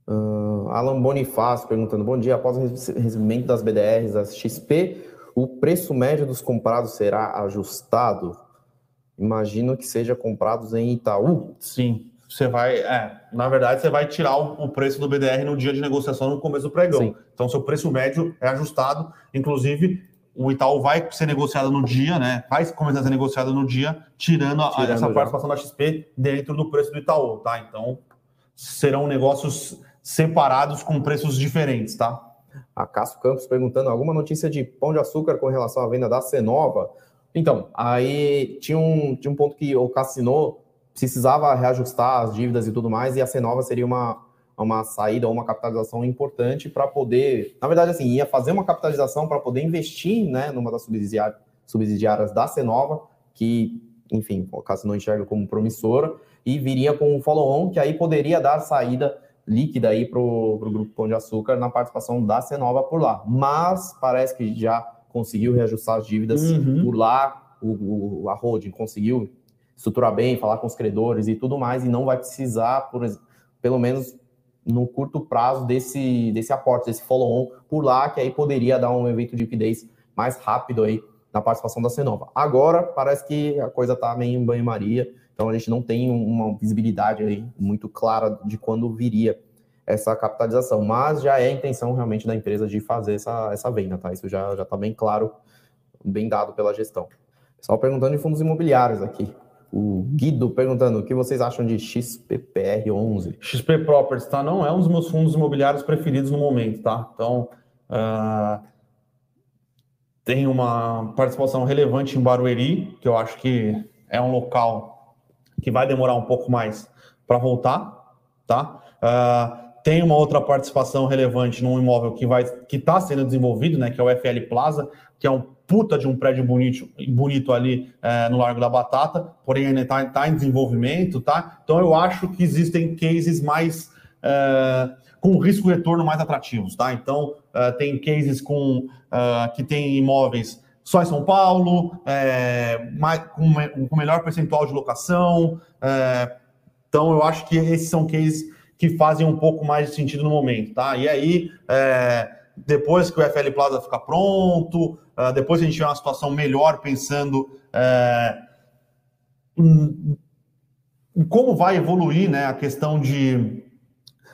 Uh, Alan Bonifácio perguntando: Bom dia, após o recebimento das BDRs, das XP, o preço médio dos comprados será ajustado? Imagino que seja comprados em Itaú. Sim, você vai, é, na verdade, você vai tirar o, o, preço do BDR no dia de negociação no começo do pregão. Sim. Então, seu preço médio é ajustado. Inclusive, o Itaú vai ser negociado no dia, né? Vai começar a ser negociado no dia, tirando, a, tirando essa participação da XP dentro do preço do Itaú, tá? Então, serão negócios separados com preços diferentes, tá? A Cássio Campos perguntando alguma notícia de pão de açúcar com relação à venda da Cenova. Então, aí tinha um, tinha um ponto que o Cassino precisava reajustar as dívidas e tudo mais, e a Cenova seria uma, uma saída ou uma capitalização importante para poder, na verdade, assim, ia fazer uma capitalização para poder investir, né, numa das subsidiárias, subsidiárias da Cenova, que, enfim, o Cassino enxerga como promissora, e viria com um follow-on que aí poderia dar saída líquida aí para o Grupo Pão de Açúcar na participação da Cenova por lá. Mas parece que já conseguiu reajustar as dívidas uhum. por lá, o, o, a holding conseguiu estruturar bem, falar com os credores e tudo mais, e não vai precisar, por, pelo menos no curto prazo, desse, desse aporte, desse follow-on por lá, que aí poderia dar um evento de liquidez mais rápido aí na participação da Cenova. Agora, parece que a coisa está meio em banho-maria, então a gente não tem uma visibilidade aí muito clara de quando viria essa capitalização, mas já é a intenção realmente da empresa de fazer essa, essa venda, tá? Isso já está bem claro, bem dado pela gestão. Pessoal perguntando de fundos imobiliários aqui. O Guido perguntando o que vocês acham de XPPR11. XP Properties, tá? Não é um dos meus fundos imobiliários preferidos no momento, tá? Então, uh, tem uma participação relevante em Barueri, que eu acho que é um local que vai demorar um pouco mais para voltar, tá? Uh, tem uma outra participação relevante num imóvel que vai que está sendo desenvolvido, né? Que é o FL Plaza, que é um puta de um prédio bonito, bonito ali é, no Largo da Batata, porém ainda está tá em desenvolvimento, tá? Então eu acho que existem cases mais é, com risco retorno mais atrativos, tá? Então é, tem cases com que tem imóveis só em São Paulo, é, mais, com, com melhor percentual de locação. É, então, eu acho que esses são cases que fazem um pouco mais de sentido no momento, tá? E aí, é, depois que o FL Plaza ficar pronto, uh, depois que a gente tiver uma situação melhor pensando é, em, em, como vai evoluir né, a questão de,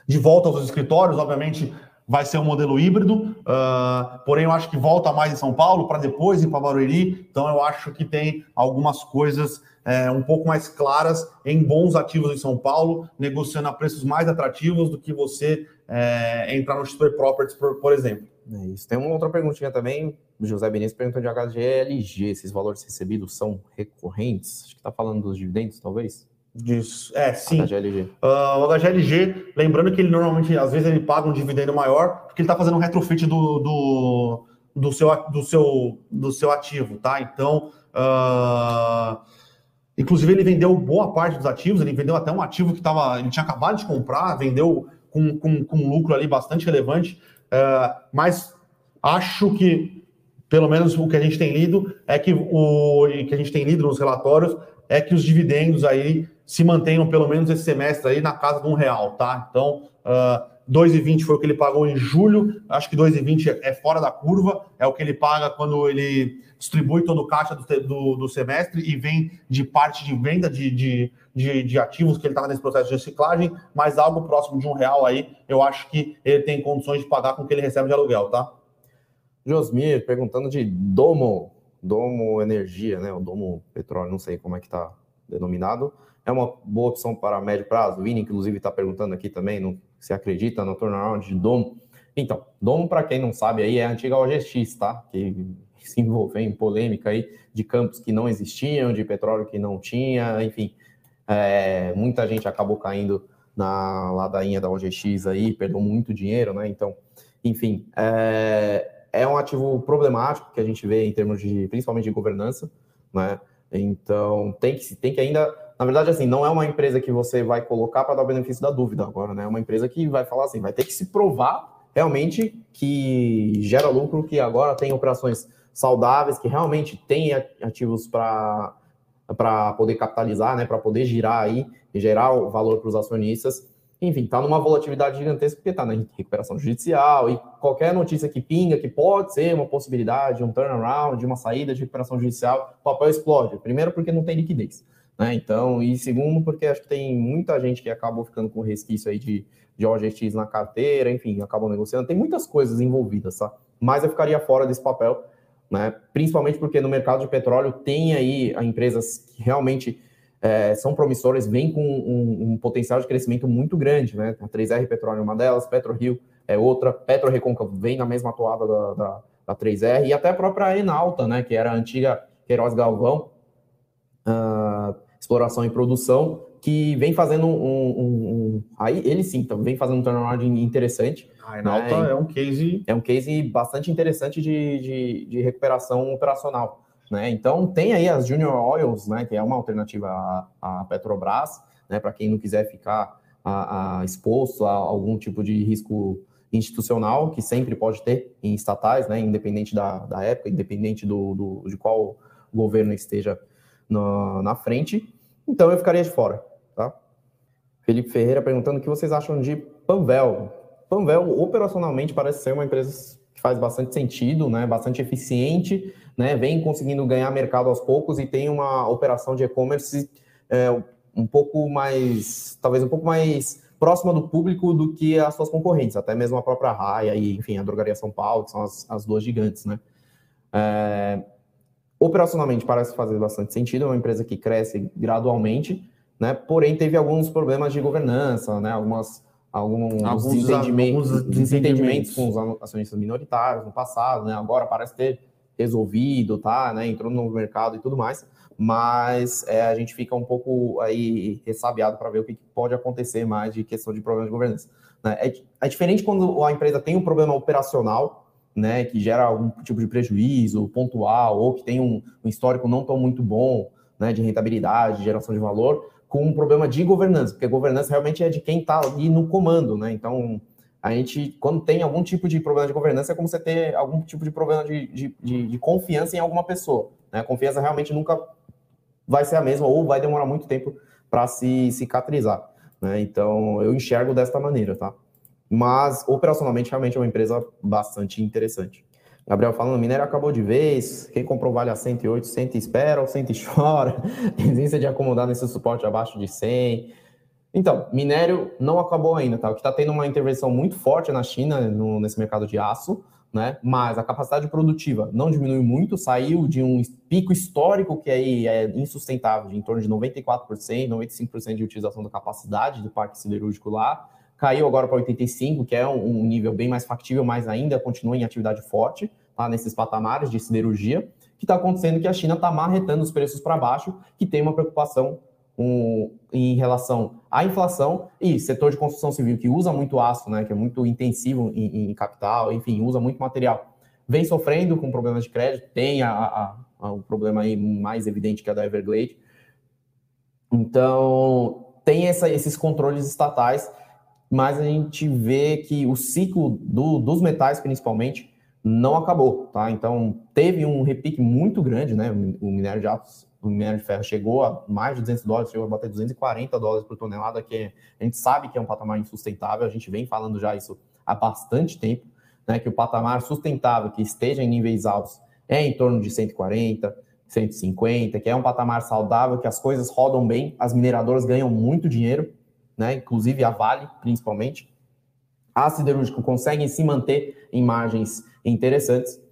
de volta aos escritórios, obviamente vai ser um modelo híbrido, uh, porém eu acho que volta mais em São Paulo para depois ir para Barueri, então eu acho que tem algumas coisas é, um pouco mais claras em bons ativos em São Paulo, negociando a preços mais atrativos do que você é, entrar no Super Properties, por, por exemplo. É isso. Tem uma outra perguntinha também, o José Benício perguntou de HGLG, esses valores recebidos são recorrentes? Acho que está falando dos dividendos, talvez? Disso. É, sim. HGLG. Uh, o HGLG, lembrando que ele normalmente, às vezes, ele paga um dividendo maior, porque ele está fazendo um retrofit do, do, do, seu, do, seu, do seu ativo, tá? Então, uh, inclusive, ele vendeu boa parte dos ativos, ele vendeu até um ativo que tava, ele tinha acabado de comprar, vendeu com, com, com um lucro ali bastante relevante, uh, mas acho que, pelo menos o que a gente tem lido, é que o que a gente tem lido nos relatórios é que os dividendos aí se mantenham pelo menos esse semestre aí na casa de um real, tá? Então, uh, 2,20 foi o que ele pagou em julho, acho que 2,20 é fora da curva, é o que ele paga quando ele distribui todo o caixa do, do, do semestre e vem de parte de venda de, de, de, de ativos que ele estava nesse processo de reciclagem, mas algo próximo de um real aí, eu acho que ele tem condições de pagar com o que ele recebe de aluguel, tá? Josmir perguntando de Domo, Domo Energia, né? O Domo Petróleo, não sei como é que está denominado. É uma boa opção para médio prazo. O Vini, inclusive, está perguntando aqui também no, se acredita no turnaround de Domo. Então, Domo, para quem não sabe, aí é a antiga OGX, tá? Que se envolveu em polêmica aí de campos que não existiam, de petróleo que não tinha, enfim. É, muita gente acabou caindo na ladainha da OGX aí, perdeu muito dinheiro, né? Então, enfim, é, é um ativo problemático que a gente vê em termos de, principalmente de governança, né? Então, tem que, tem que ainda, na verdade, assim, não é uma empresa que você vai colocar para dar o benefício da dúvida agora, né? É uma empresa que vai falar assim, vai ter que se provar realmente que gera lucro, que agora tem operações saudáveis, que realmente tem ativos para para poder capitalizar, né, para poder girar aí e gerar o valor para os acionistas. Enfim, está numa volatilidade gigantesca porque está na recuperação judicial e qualquer notícia que pinga que pode ser uma possibilidade, um turnaround, uma saída de recuperação judicial, o papel explode. Primeiro porque não tem liquidez, né? Então, e segundo porque acho que tem muita gente que acabou ficando com resquício aí de, de OGX na carteira, enfim, acabam negociando. Tem muitas coisas envolvidas, tá? Mas eu ficaria fora desse papel né? principalmente porque no mercado de petróleo tem aí empresas que realmente é, são promissoras, vêm com um, um, potencial de crescimento muito grande. Né? A 3R Petróleo é uma delas, PetroRio é outra, Petro vem na mesma toada da, da, da 3R, e até a própria Enalta, né? que era a antiga Queiroz Galvão, uh, exploração e produção, que vem fazendo um, um, um, aí ele sim, então, vem fazendo um turnaround interessante. A Enalta né? é um case é um case bastante interessante de, de, de, recuperação operacional, né? Então tem aí as Junior Oils, né, que é uma alternativa à, à Petrobras, né, para quem não quiser ficar a, a exposto a algum tipo de risco institucional que sempre pode ter em estatais, né, independente da, da época, independente do, do de qual governo esteja na, na frente. Então eu ficaria de fora. Felipe Ferreira perguntando o que vocês acham de Panvel. Panvel, operacionalmente, parece ser uma empresa que faz bastante sentido, né? bastante eficiente, né? vem conseguindo ganhar mercado aos poucos e tem uma operação de e-commerce é, um pouco mais, talvez um pouco mais próxima do público do que as suas concorrentes, até mesmo a própria Raia e, enfim, a Drogaria São Paulo, que são as, as duas gigantes, né? É, operacionalmente parece fazer bastante sentido, é uma empresa que cresce gradualmente, né? Porém, teve alguns problemas de governança, né? Algumas, alguns, alguns desentendimentos, alguns desentendimentos com os acionistas minoritários no passado, né? Agora parece ter resolvido, tá? Né? Entrou no novo mercado e tudo mais, mas é, a gente fica um pouco aí ressabiado para ver o que pode acontecer mais de questão de problemas de governança. Né? É, é diferente quando a empresa tem um problema operacional, né, que gera algum tipo de prejuízo pontual ou que tem um, um histórico não tão muito bom, né, de rentabilidade, de geração de valor, com um problema de governança, porque governança realmente é de quem está ali no comando, né? Então, a gente, quando tem algum tipo de problema de governança, é como você ter algum tipo de problema de, de, de, de confiança em alguma pessoa. Né? A confiança realmente nunca vai ser a mesma ou vai demorar muito tempo para se cicatrizar. Né? Então, eu enxergo desta maneira, tá? Mas, operacionalmente, realmente é uma empresa bastante interessante. Gabriel falando, minério acabou de vez, quem comprou vale a 108, 100 espera ou 100 chora, tendência de acomodar nesse suporte abaixo de 100. Então, minério não acabou ainda, tá? O que está tendo uma intervenção muito forte na China, no, nesse mercado de aço, né? Mas a capacidade produtiva não diminuiu muito, saiu de um pico histórico que aí é insustentável, de em torno de 94%, 95% de utilização da capacidade do parque siderúrgico lá, caiu agora para 85%, que é um, um, nível bem mais factível, mas ainda continua em atividade forte, tá? Nesses patamares de siderurgia. Que está acontecendo que a China está marretando os preços para baixo, que tem uma preocupação um, em relação à inflação e setor de construção civil que usa muito aço, né, que é muito intensivo em, em capital, enfim, usa muito material, vem sofrendo com problemas de crédito, tem a, a, a, problema aí mais evidente que é da Everglade. Então, tem essa, esses controles estatais, mas a gente vê que o ciclo do, dos metais, principalmente, não acabou, tá? Então, teve um repique muito grande, né? O minério de aço o minério de ferro chegou a mais de 200 dólares, chegou a bater 240 dólares por tonelada, que a gente sabe que é um patamar insustentável, a gente vem falando já isso há bastante tempo, né, que o patamar sustentável que esteja em níveis altos é em torno de 140, 150, que é um patamar saudável, que as coisas rodam bem, as mineradoras ganham muito dinheiro, né, inclusive a Vale, principalmente. A siderúrgica conseguem se manter em margens interessantes,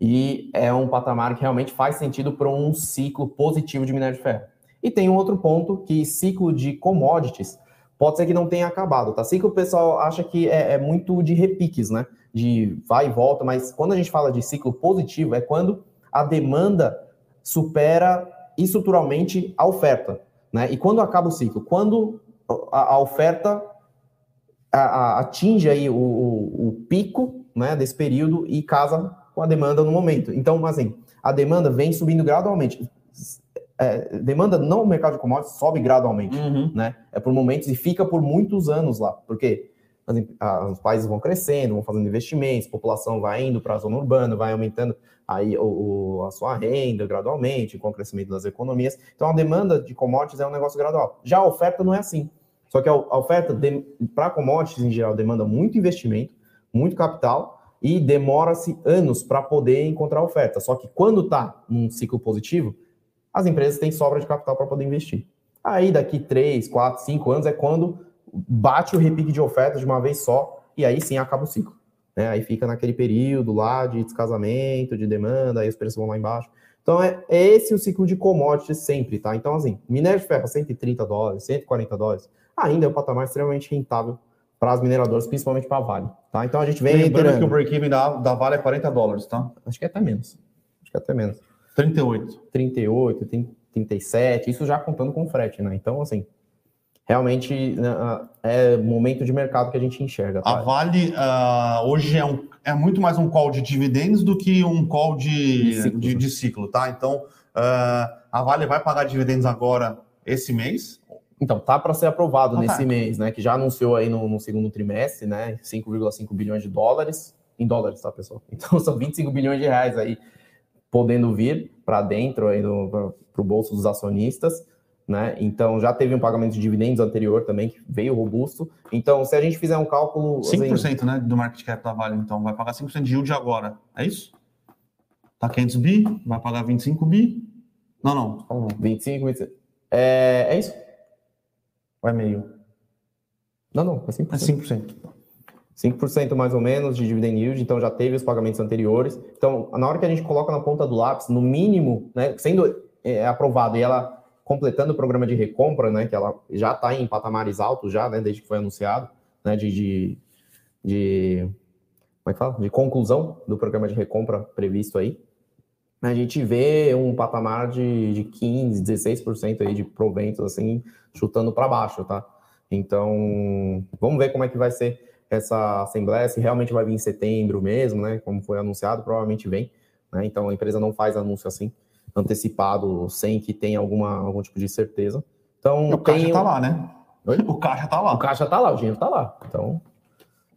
e é um patamar que realmente faz sentido para um ciclo positivo de minério de ferro. E tem um outro ponto que ciclo de commodities pode ser que não tenha acabado, tá? Ciclo o pessoal acha que é, é, muito de repiques, né? De vai e volta, mas quando a gente fala de ciclo positivo é quando a demanda supera estruturalmente a oferta, né? E quando acaba o ciclo? Quando a, a oferta a, a, atinge aí o, o, o pico né, desse período e casa com a demanda no momento. Então, assim, a demanda vem subindo gradualmente. É, demanda no mercado de commodities sobe gradualmente, uhum. né? É por momentos e fica por muitos anos lá, porque assim, os países vão crescendo, vão fazendo investimentos, a população vai indo para a zona urbana, vai aumentando aí o, o, a sua renda gradualmente, com o crescimento das economias. Então, a demanda de commodities é um negócio gradual. Já a oferta não é assim. Só que a, a oferta para commodities em geral demanda muito investimento, muito capital, e demora-se anos para poder encontrar oferta. Só que quando está num ciclo positivo, as empresas têm sobra de capital para poder investir. Aí daqui 3, 4, 5 anos é quando bate o repique de oferta de uma vez só e aí sim acaba o ciclo. Né? Aí fica naquele período lá de descasamento, de demanda, aí os preços vão lá embaixo. Então é, é esse o ciclo de commodities sempre, tá? Então assim, minério de ferro 130 dólares, 140 dólares, ainda é um patamar extremamente rentável para as mineradoras, principalmente para a Vale. Tá? Então a gente vem. Lembrando que o break-even da, da Vale é 40 dólares, tá? Acho que é até menos. Acho que é até menos. 38. 38, 37, isso já contando com frete, né? Então, assim, realmente né, é momento de mercado que a gente enxerga. Tá? A Vale uh, hoje é, um, é muito mais um call de dividendos do que um call de, de, ciclo, de, de ciclo tá? Então, uh, a Vale vai pagar dividendos agora esse mês, então, tá para ser aprovado ah, nesse tá. mês, né? Que já anunciou aí no, no segundo trimestre, né? 5,5 bilhões de dólares. Em dólares, tá, pessoal? Então, são 25 bilhões de reais aí podendo vir para dentro aí para o bolso dos acionistas, né? Então, já teve um pagamento de dividendos anterior também, que veio robusto. Então, se a gente fizer um cálculo... 5%, assim, né, do market cap da Vale, então. Vai pagar 5% de yield agora. É isso? Tá 500 bi, vai pagar 25 bi. Não, não. 25, 25. É, é isso? Ou é meio? Não, não, é 5%. É 5%. 5% mais ou menos de dividend yield, então já teve os pagamentos anteriores. Então, na hora que a gente coloca na ponta do lápis, no mínimo, né, sendo é, aprovado e ela completando o programa de recompra, né, que ela já está em patamares altos já, né, desde que foi anunciado, né, de, de, de, como é que fala? De conclusão do programa de recompra previsto aí, a gente vê um patamar de, de 15, 16% aí de proventos, assim, chutando para baixo, tá? Então, vamos ver como é que vai ser essa assembleia, se realmente vai vir em setembro mesmo, né? Como foi anunciado, provavelmente vem. Né? Então, a empresa não faz anúncio assim, antecipado, sem que tenha alguma, algum tipo de certeza. Então, o caixa tá lá, né? Oi? O caixa tá lá. O caixa tá lá, o dinheiro tá lá. Então,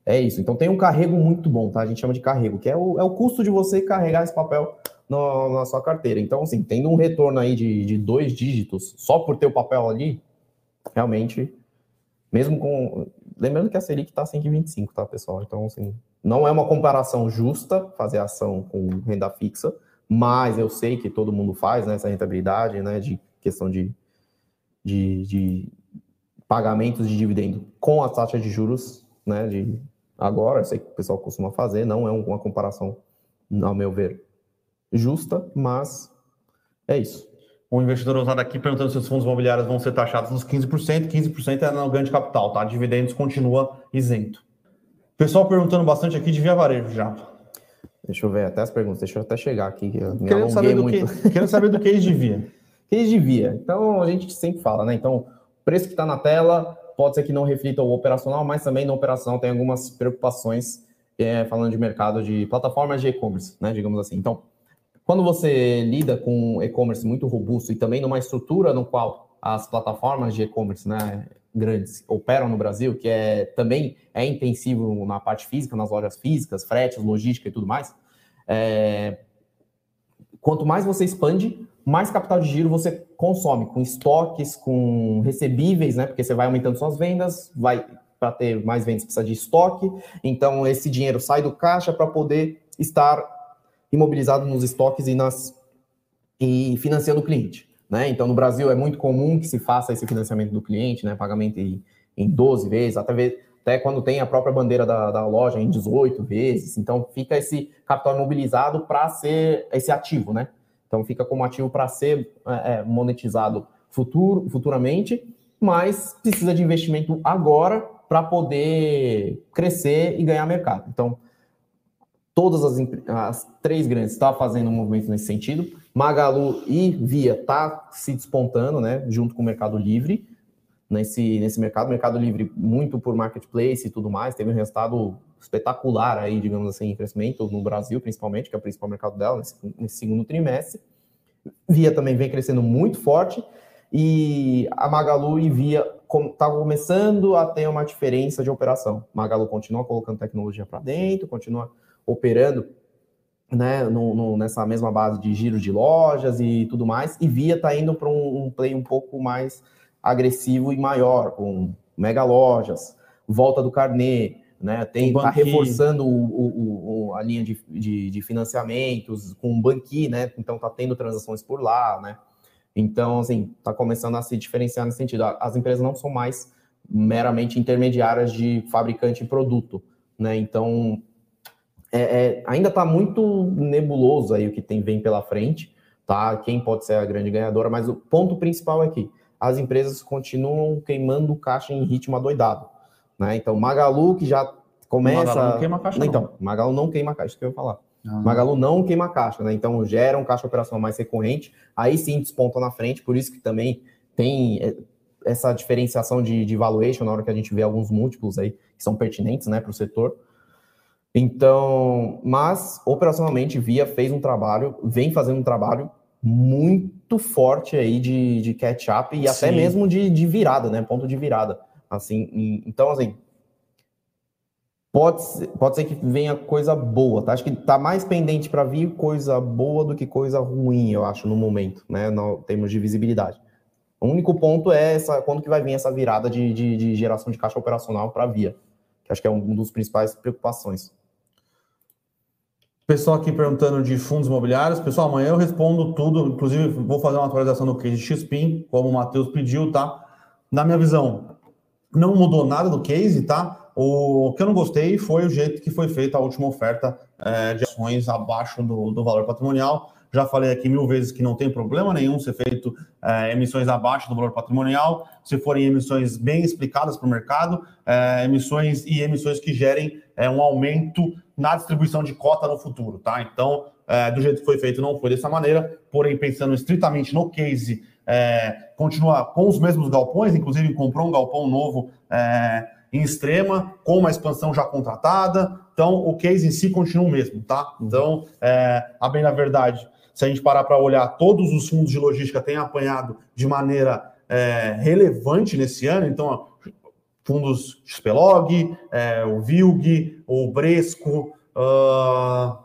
é isso. Então tem um carrego muito bom, tá? A gente chama de carrego, que é o, é o custo de você carregar esse papel no, na sua carteira. Então, assim, tendo um retorno aí de, de dois dígitos só por ter o papel ali, realmente, mesmo com. Lembrando que a Selic está 5,25, tá, pessoal? Então, assim, não é uma comparação justa fazer ação com renda fixa, mas eu sei que todo mundo faz né, essa rentabilidade, né, de questão de, de, de pagamentos de dividendo com a taxa de juros, né, de agora, eu sei que o pessoal costuma fazer, não é uma comparação, ao meu ver, justa, mas é isso. O investidor usado aqui perguntando se os fundos imobiliários vão ser taxados nos 15%, 15% é no ganho de capital, tá? Dividendos continua isento. Pessoal perguntando bastante aqui de Via Varejo já. Deixa eu ver até as perguntas, deixa eu até chegar aqui. Querendo saber, do muito. que, querendo saber do case de Via. case de Via. Então, a gente sempre fala, né? Então, o preço que está na tela pode ser que não reflita o operacional, mas também na operação tem algumas preocupações é, falando de mercado de plataformas de e-commerce, né? Digamos assim. Então, quando você lida com e-commerce muito robusto e também numa estrutura no qual as plataformas de e-commerce né, grandes operam no Brasil, que é também é intensivo na parte física, nas lojas físicas, fretes, logística e tudo mais, é, quanto mais você expande, mais capital de giro você consome, com estoques, com recebíveis, né? Porque você vai aumentando suas vendas, vai para ter mais vendas precisa de estoque, então esse dinheiro sai do caixa para poder estar imobilizado nos estoques e, nas, e financiando o cliente. Né? Então, no Brasil, é muito comum que se faça esse financiamento do cliente, né? pagamento em, em 12 vezes, até, até quando tem a própria bandeira da, da loja em 18 vezes. Então, fica esse capital imobilizado para ser esse ativo. Né? Então, fica como ativo para ser é, é, monetizado futuro, futuramente, mas precisa de investimento agora para poder crescer e ganhar mercado. Então, todas as, as três grandes estão tá fazendo um movimento nesse sentido. Magalu e Via tá se despontando, né, junto com o Mercado Livre nesse, nesse mercado. Mercado Livre muito por marketplace e tudo mais, teve um resultado espetacular aí, digamos assim, em crescimento no Brasil, principalmente, que é o principal mercado dela nesse, nesse segundo trimestre. Via também vem crescendo muito forte e a Magalu e Via está começando a ter uma diferença de operação. Magalu continua colocando tecnologia para dentro, continua operando né, no, no, nessa mesma base de giro de lojas e tudo mais, e Via está indo para um, um, play um pouco mais agressivo e maior, com mega lojas, volta do carnê, né, tem tá reforçando o, o, o, a linha de, de, de, financiamentos com o banqui, né, então tá tendo transações por lá, né, então, assim, tá começando a se diferenciar nesse sentido. As empresas não são mais meramente intermediárias de fabricante e produto, né, então é, é, ainda está muito nebuloso aí o que tem vem pela frente, tá? Quem pode ser a grande ganhadora, mas o ponto principal é que as empresas continuam queimando caixa em ritmo adoidado, né? Então, Magalu que já começa... Magalu não queima caixa, Então, Magalu não queima caixa, isso que eu ia falar. Ah. Magalu não queima caixa, né? Então, gera um caixa operacional mais recorrente, aí sim desponta na frente, por isso que também tem é, essa diferenciação de, de valuation na hora que a gente vê alguns múltiplos aí que são pertinentes, né, para o setor. Então, mas operacionalmente, Via fez um trabalho, vem fazendo um trabalho muito forte aí de, de catch-up e Sim. até mesmo de, de virada, né? Ponto de virada. Assim, então, assim, pode ser, pode ser que venha coisa boa, tá? Acho que tá mais pendente para vir coisa boa do que coisa ruim, eu acho, no momento, né? No termos de visibilidade. O único ponto é essa, quando que vai vir essa virada de, de, de geração de caixa operacional para Via, que acho que é um dos principais preocupações. Pessoal aqui perguntando de fundos imobiliários. Pessoal, amanhã eu respondo tudo. Inclusive, vou fazer uma atualização do case XPIN, como o Matheus pediu, tá? Na minha visão, não mudou nada do case, tá? O que eu não gostei foi o jeito que foi feita a última oferta é, de ações abaixo do, do valor patrimonial. Já falei aqui mil vezes que não tem problema nenhum ser feito é, emissões abaixo do valor patrimonial, se forem emissões bem explicadas para o mercado, é, emissões e emissões que gerem é, um aumento na distribuição de cota no futuro, tá? Então, é, do jeito que foi feito, não foi dessa maneira, porém, pensando estritamente no case, é, continua com os mesmos galpões, inclusive comprou um galpão novo é, em extrema, com uma expansão já contratada, então o case em si continua o mesmo, tá? Então, é, a bem na verdade, se a gente parar para olhar, todos os fundos de logística têm apanhado de maneira é, relevante nesse ano, então fundos XPlog, é, o VILG, o Bresco, uh,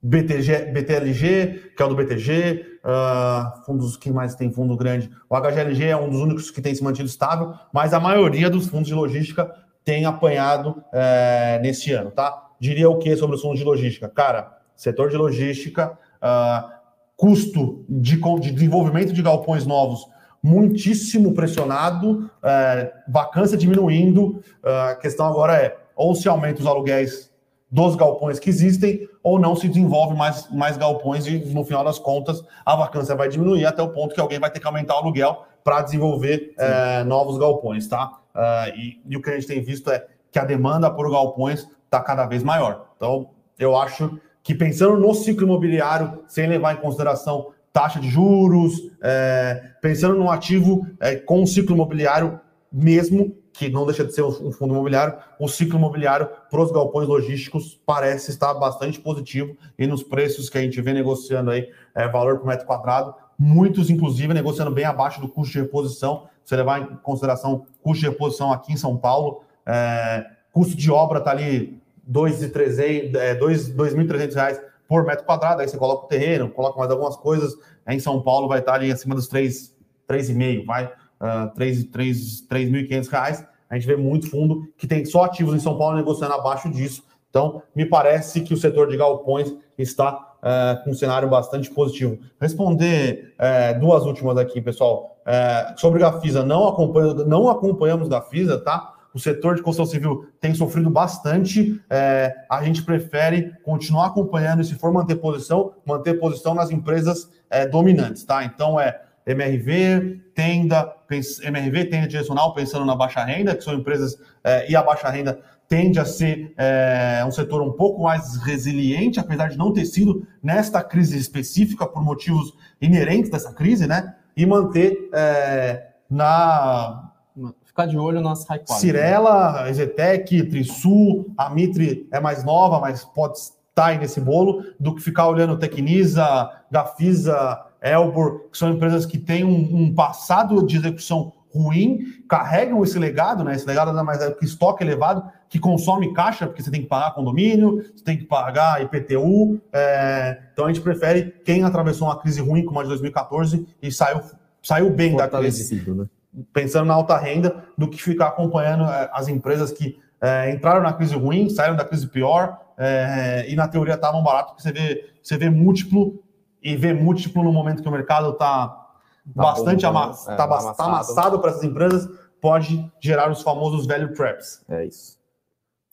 BTG, BTLG, que é o do BTG, uh, ah, fundos que mais tem fundo grande. O HGLG é um dos únicos que tem se mantido estável, mas a maioria dos fundos de logística tem apanhado é, nesse ano, tá? Diria o que sobre os fundos de logística? Cara, setor de logística, uh, custo de, de, desenvolvimento de galpões novos muitíssimo pressionado, é, vacância diminuindo. Uh, a questão agora é ou se aumenta os aluguéis dos galpões que existem, ou não se desenvolve mais, mais galpões e, no final das contas, a vacância vai diminuir até o ponto que alguém vai ter que aumentar o aluguel para desenvolver é, novos galpões, tá? Uh, e, e, o que a gente tem visto é que a demanda por galpões está cada vez maior. Então, eu acho que pensando no ciclo imobiliário, sem levar em consideração taxa de juros, é, pensando num ativo é, com ciclo imobiliário mesmo, que não deixa de ser um fundo imobiliário, o ciclo imobiliário para os galpões logísticos parece estar bastante positivo e nos preços que a gente vê negociando aí, é, valor por metro quadrado, muitos, inclusive, negociando bem abaixo do custo de reposição. Se levar em consideração custo de reposição aqui em São Paulo, é, custo de obra está ali 2.300 reais por metro quadrado, aí você coloca o terreno, coloca mais algumas coisas, aí em São Paulo vai estar ali acima dos 3,5, vai uh, 3.500 reais. A gente vê muito fundo que tem só ativos em São Paulo negociando abaixo disso. Então, me parece que o setor de galpões está uh, com um cenário bastante positivo. Responder uh, duas últimas aqui, pessoal. Uh, sobre Gafisa, não, acompanho, não acompanhamos Gafisa, tá? O setor de construção civil tem sofrido bastante. É, a gente prefere continuar acompanhando e, se for manter posição, manter posição nas empresas é, dominantes, tá? Então é MRV, Tenda, MRV, Tenda Direcional, pensando na baixa renda, que são empresas, é, e a baixa renda tende a ser é, um setor um pouco mais resiliente, apesar de não ter sido nesta crise específica, por motivos inerentes dessa crise, né? E manter é, na ficar de olho nas high quality. Cirela, Ezetec, Trisul, a Mitre é mais nova, mas pode estar aí nesse bolo, do que ficar olhando Tecnisa, Gafisa, Elbor, que são empresas que têm um, um passado de execução ruim, carregam esse legado, né? Esse legado nada mais é que estoque elevado, que consome caixa, porque você tem que pagar condomínio, você tem que pagar IPTU. É... Então a gente prefere quem atravessou uma crise ruim como a de 2014 e saiu, saiu bem da crise. Né? Pensando na alta renda, do que ficar acompanhando é, as empresas que é, entraram na crise ruim, saíram da crise pior é, e na teoria estavam barato, porque você vê, você vê múltiplo e vê múltiplo no momento que o mercado está tá bastante bom, ama é, tá, tá amassado, amassado para essas empresas, pode gerar os famosos value traps. É isso.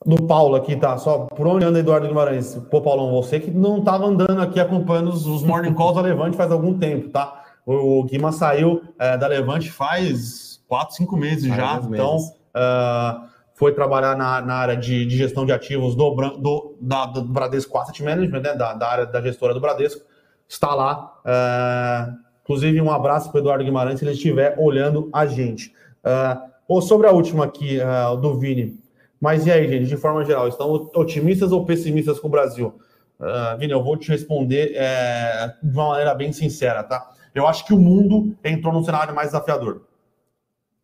Do Paulo aqui, tá? Só por onde anda Eduardo Guimarães? Pô, Paulão, você que não estava andando aqui acompanhando os, os morning calls da Levante faz algum tempo, tá? O Guima saiu é, da Levante faz quatro, cinco meses faz já. Então, uh, foi trabalhar na, na área de, de, gestão de ativos do, do, da, do Bradesco Asset Management, né, da, da, área da gestora do Bradesco. Está lá. Uh, inclusive, um abraço para o Eduardo Guimarães, se ele estiver olhando a gente. Uh, sobre a última aqui, uh, do Vini. Mas e aí, gente, de forma geral, estão otimistas ou pessimistas com o Brasil? Uh, Vini, eu vou te responder é, de uma maneira bem sincera, tá? Eu acho que o mundo entrou num cenário mais desafiador.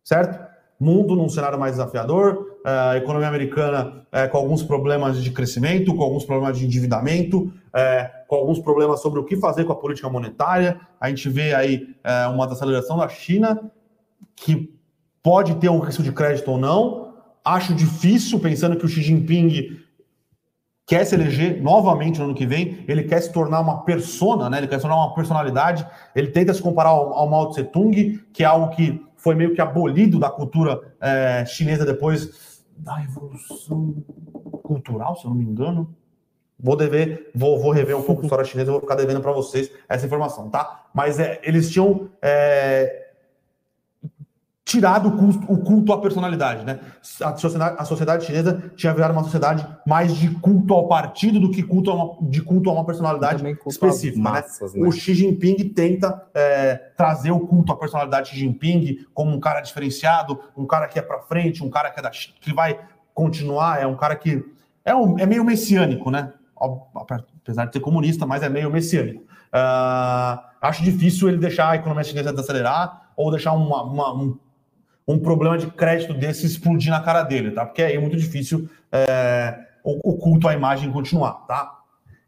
Certo? Mundo num cenário mais desafiador, é, a economia americana é, com alguns problemas de crescimento, com alguns problemas de endividamento, é, com alguns problemas sobre o que fazer com a política monetária. A gente vê aí uma desaceleração da China, que pode ter um risco de crédito ou não. Acho difícil, pensando que o Xi Jinping quer se eleger novamente no ano que vem, ele quer se tornar uma persona, né? ele quer se tornar uma personalidade, ele tenta se comparar ao, ao Mao Tse Tung, que é algo que foi meio que abolido da cultura é, chinesa depois da Revolução Cultural, se eu não me engano. Vou dever, vou, vou rever um pouco a história chinesa, vou ficar devendo para vocês essa informação, tá? Mas é, eles tinham é, tirado o, custo, o culto à personalidade, né? A sociedade, a sociedade, chinesa tinha virado uma sociedade mais de culto ao partido do que culto uma, de culto a uma personalidade específica. Né? Massas, né? Né? O Xi Jinping tenta é, trazer o culto à personalidade Xi Jinping como um cara diferenciado, um cara que é para frente, um cara que, é da, que vai continuar, é um cara que é, um, é meio messiânico, né? Apesar de ser comunista, mas é meio messiânico. Uh, acho difícil ele deixar a economia chinesa desacelerar ou deixar uma, uma, um um problema de crédito desse explodir na cara dele, tá? Porque aí é muito difícil é, o, o, culto à imagem continuar, tá?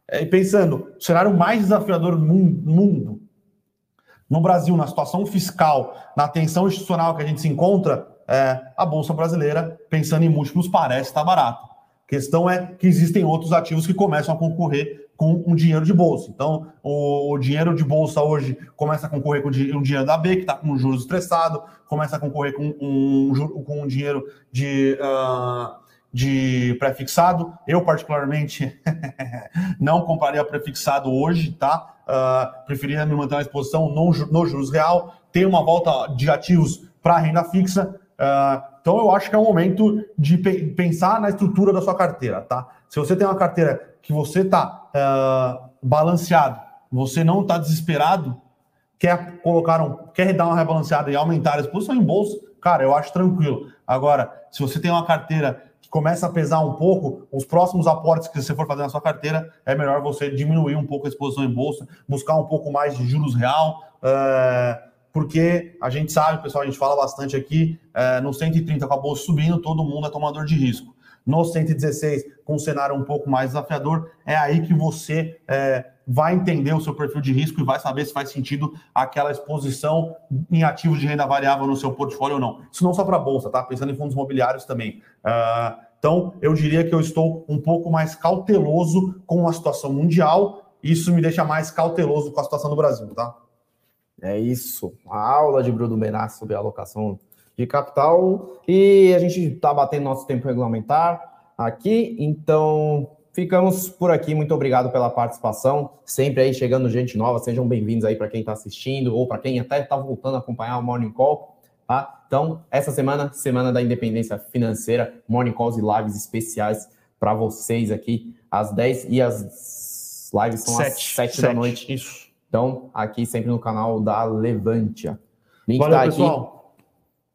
É, pensando, o cenário mais desafiador no mundo, no Brasil, na situação fiscal, na tensão institucional que a gente se encontra, é, a Bolsa Brasileira, pensando em múltiplos, parece estar barata. A questão é que existem outros ativos que começam a concorrer com um dinheiro de bolsa. Então, o, o dinheiro de bolsa hoje começa a concorrer com um dinheiro da B, que está com juros estressado, começa a concorrer com um, com um dinheiro de, uh, de prefixado. Eu, particularmente, não compraria prefixado hoje, tá? Uh, preferia me manter uma exposição no, no juros real, ter uma volta de ativos para renda fixa. Uh, então, eu acho que é o momento de pe pensar na estrutura da sua carteira, tá? Se você tem uma carteira que você está uh, balanceado, você não está desesperado, quer colocar um, quer dar uma rebalanceada e aumentar a exposição em bolsa, cara, eu acho tranquilo. Agora, se você tem uma carteira que começa a pesar um pouco, os próximos aportes que você for fazer na sua carteira, é melhor você diminuir um pouco a exposição em bolsa, buscar um pouco mais de juros real, uh, porque a gente sabe, pessoal, a gente fala bastante aqui, uh, no 130 com a bolsa subindo, todo mundo é tomador de risco no 116 com um cenário um pouco mais desafiador, é aí que você é, vai entender o seu perfil de risco e vai saber se faz sentido aquela exposição em ativos de renda variável no seu portfólio ou não. Isso não só para a Bolsa, tá? Pensando em fundos imobiliários também. Uh, então, eu diria que eu estou um pouco mais cauteloso com a situação mundial. Isso me deixa mais cauteloso com a situação do Brasil, tá? É isso. A aula de Bruno Benassi sobre a alocação de capital e a gente está batendo nosso tempo regulamentar aqui, então ficamos por aqui. Muito obrigado pela participação. Sempre aí chegando gente nova, sejam bem-vindos aí para quem está assistindo ou para quem até está voltando a acompanhar o Morning Call. Tá? Então, essa semana, semana da independência financeira, Morning Calls e lives especiais para vocês aqui às 10 e as lives são sete, às 7 sete, da noite. Isso. Então, aqui sempre no canal da Levantia. Link Valeu, tá aqui. pessoal.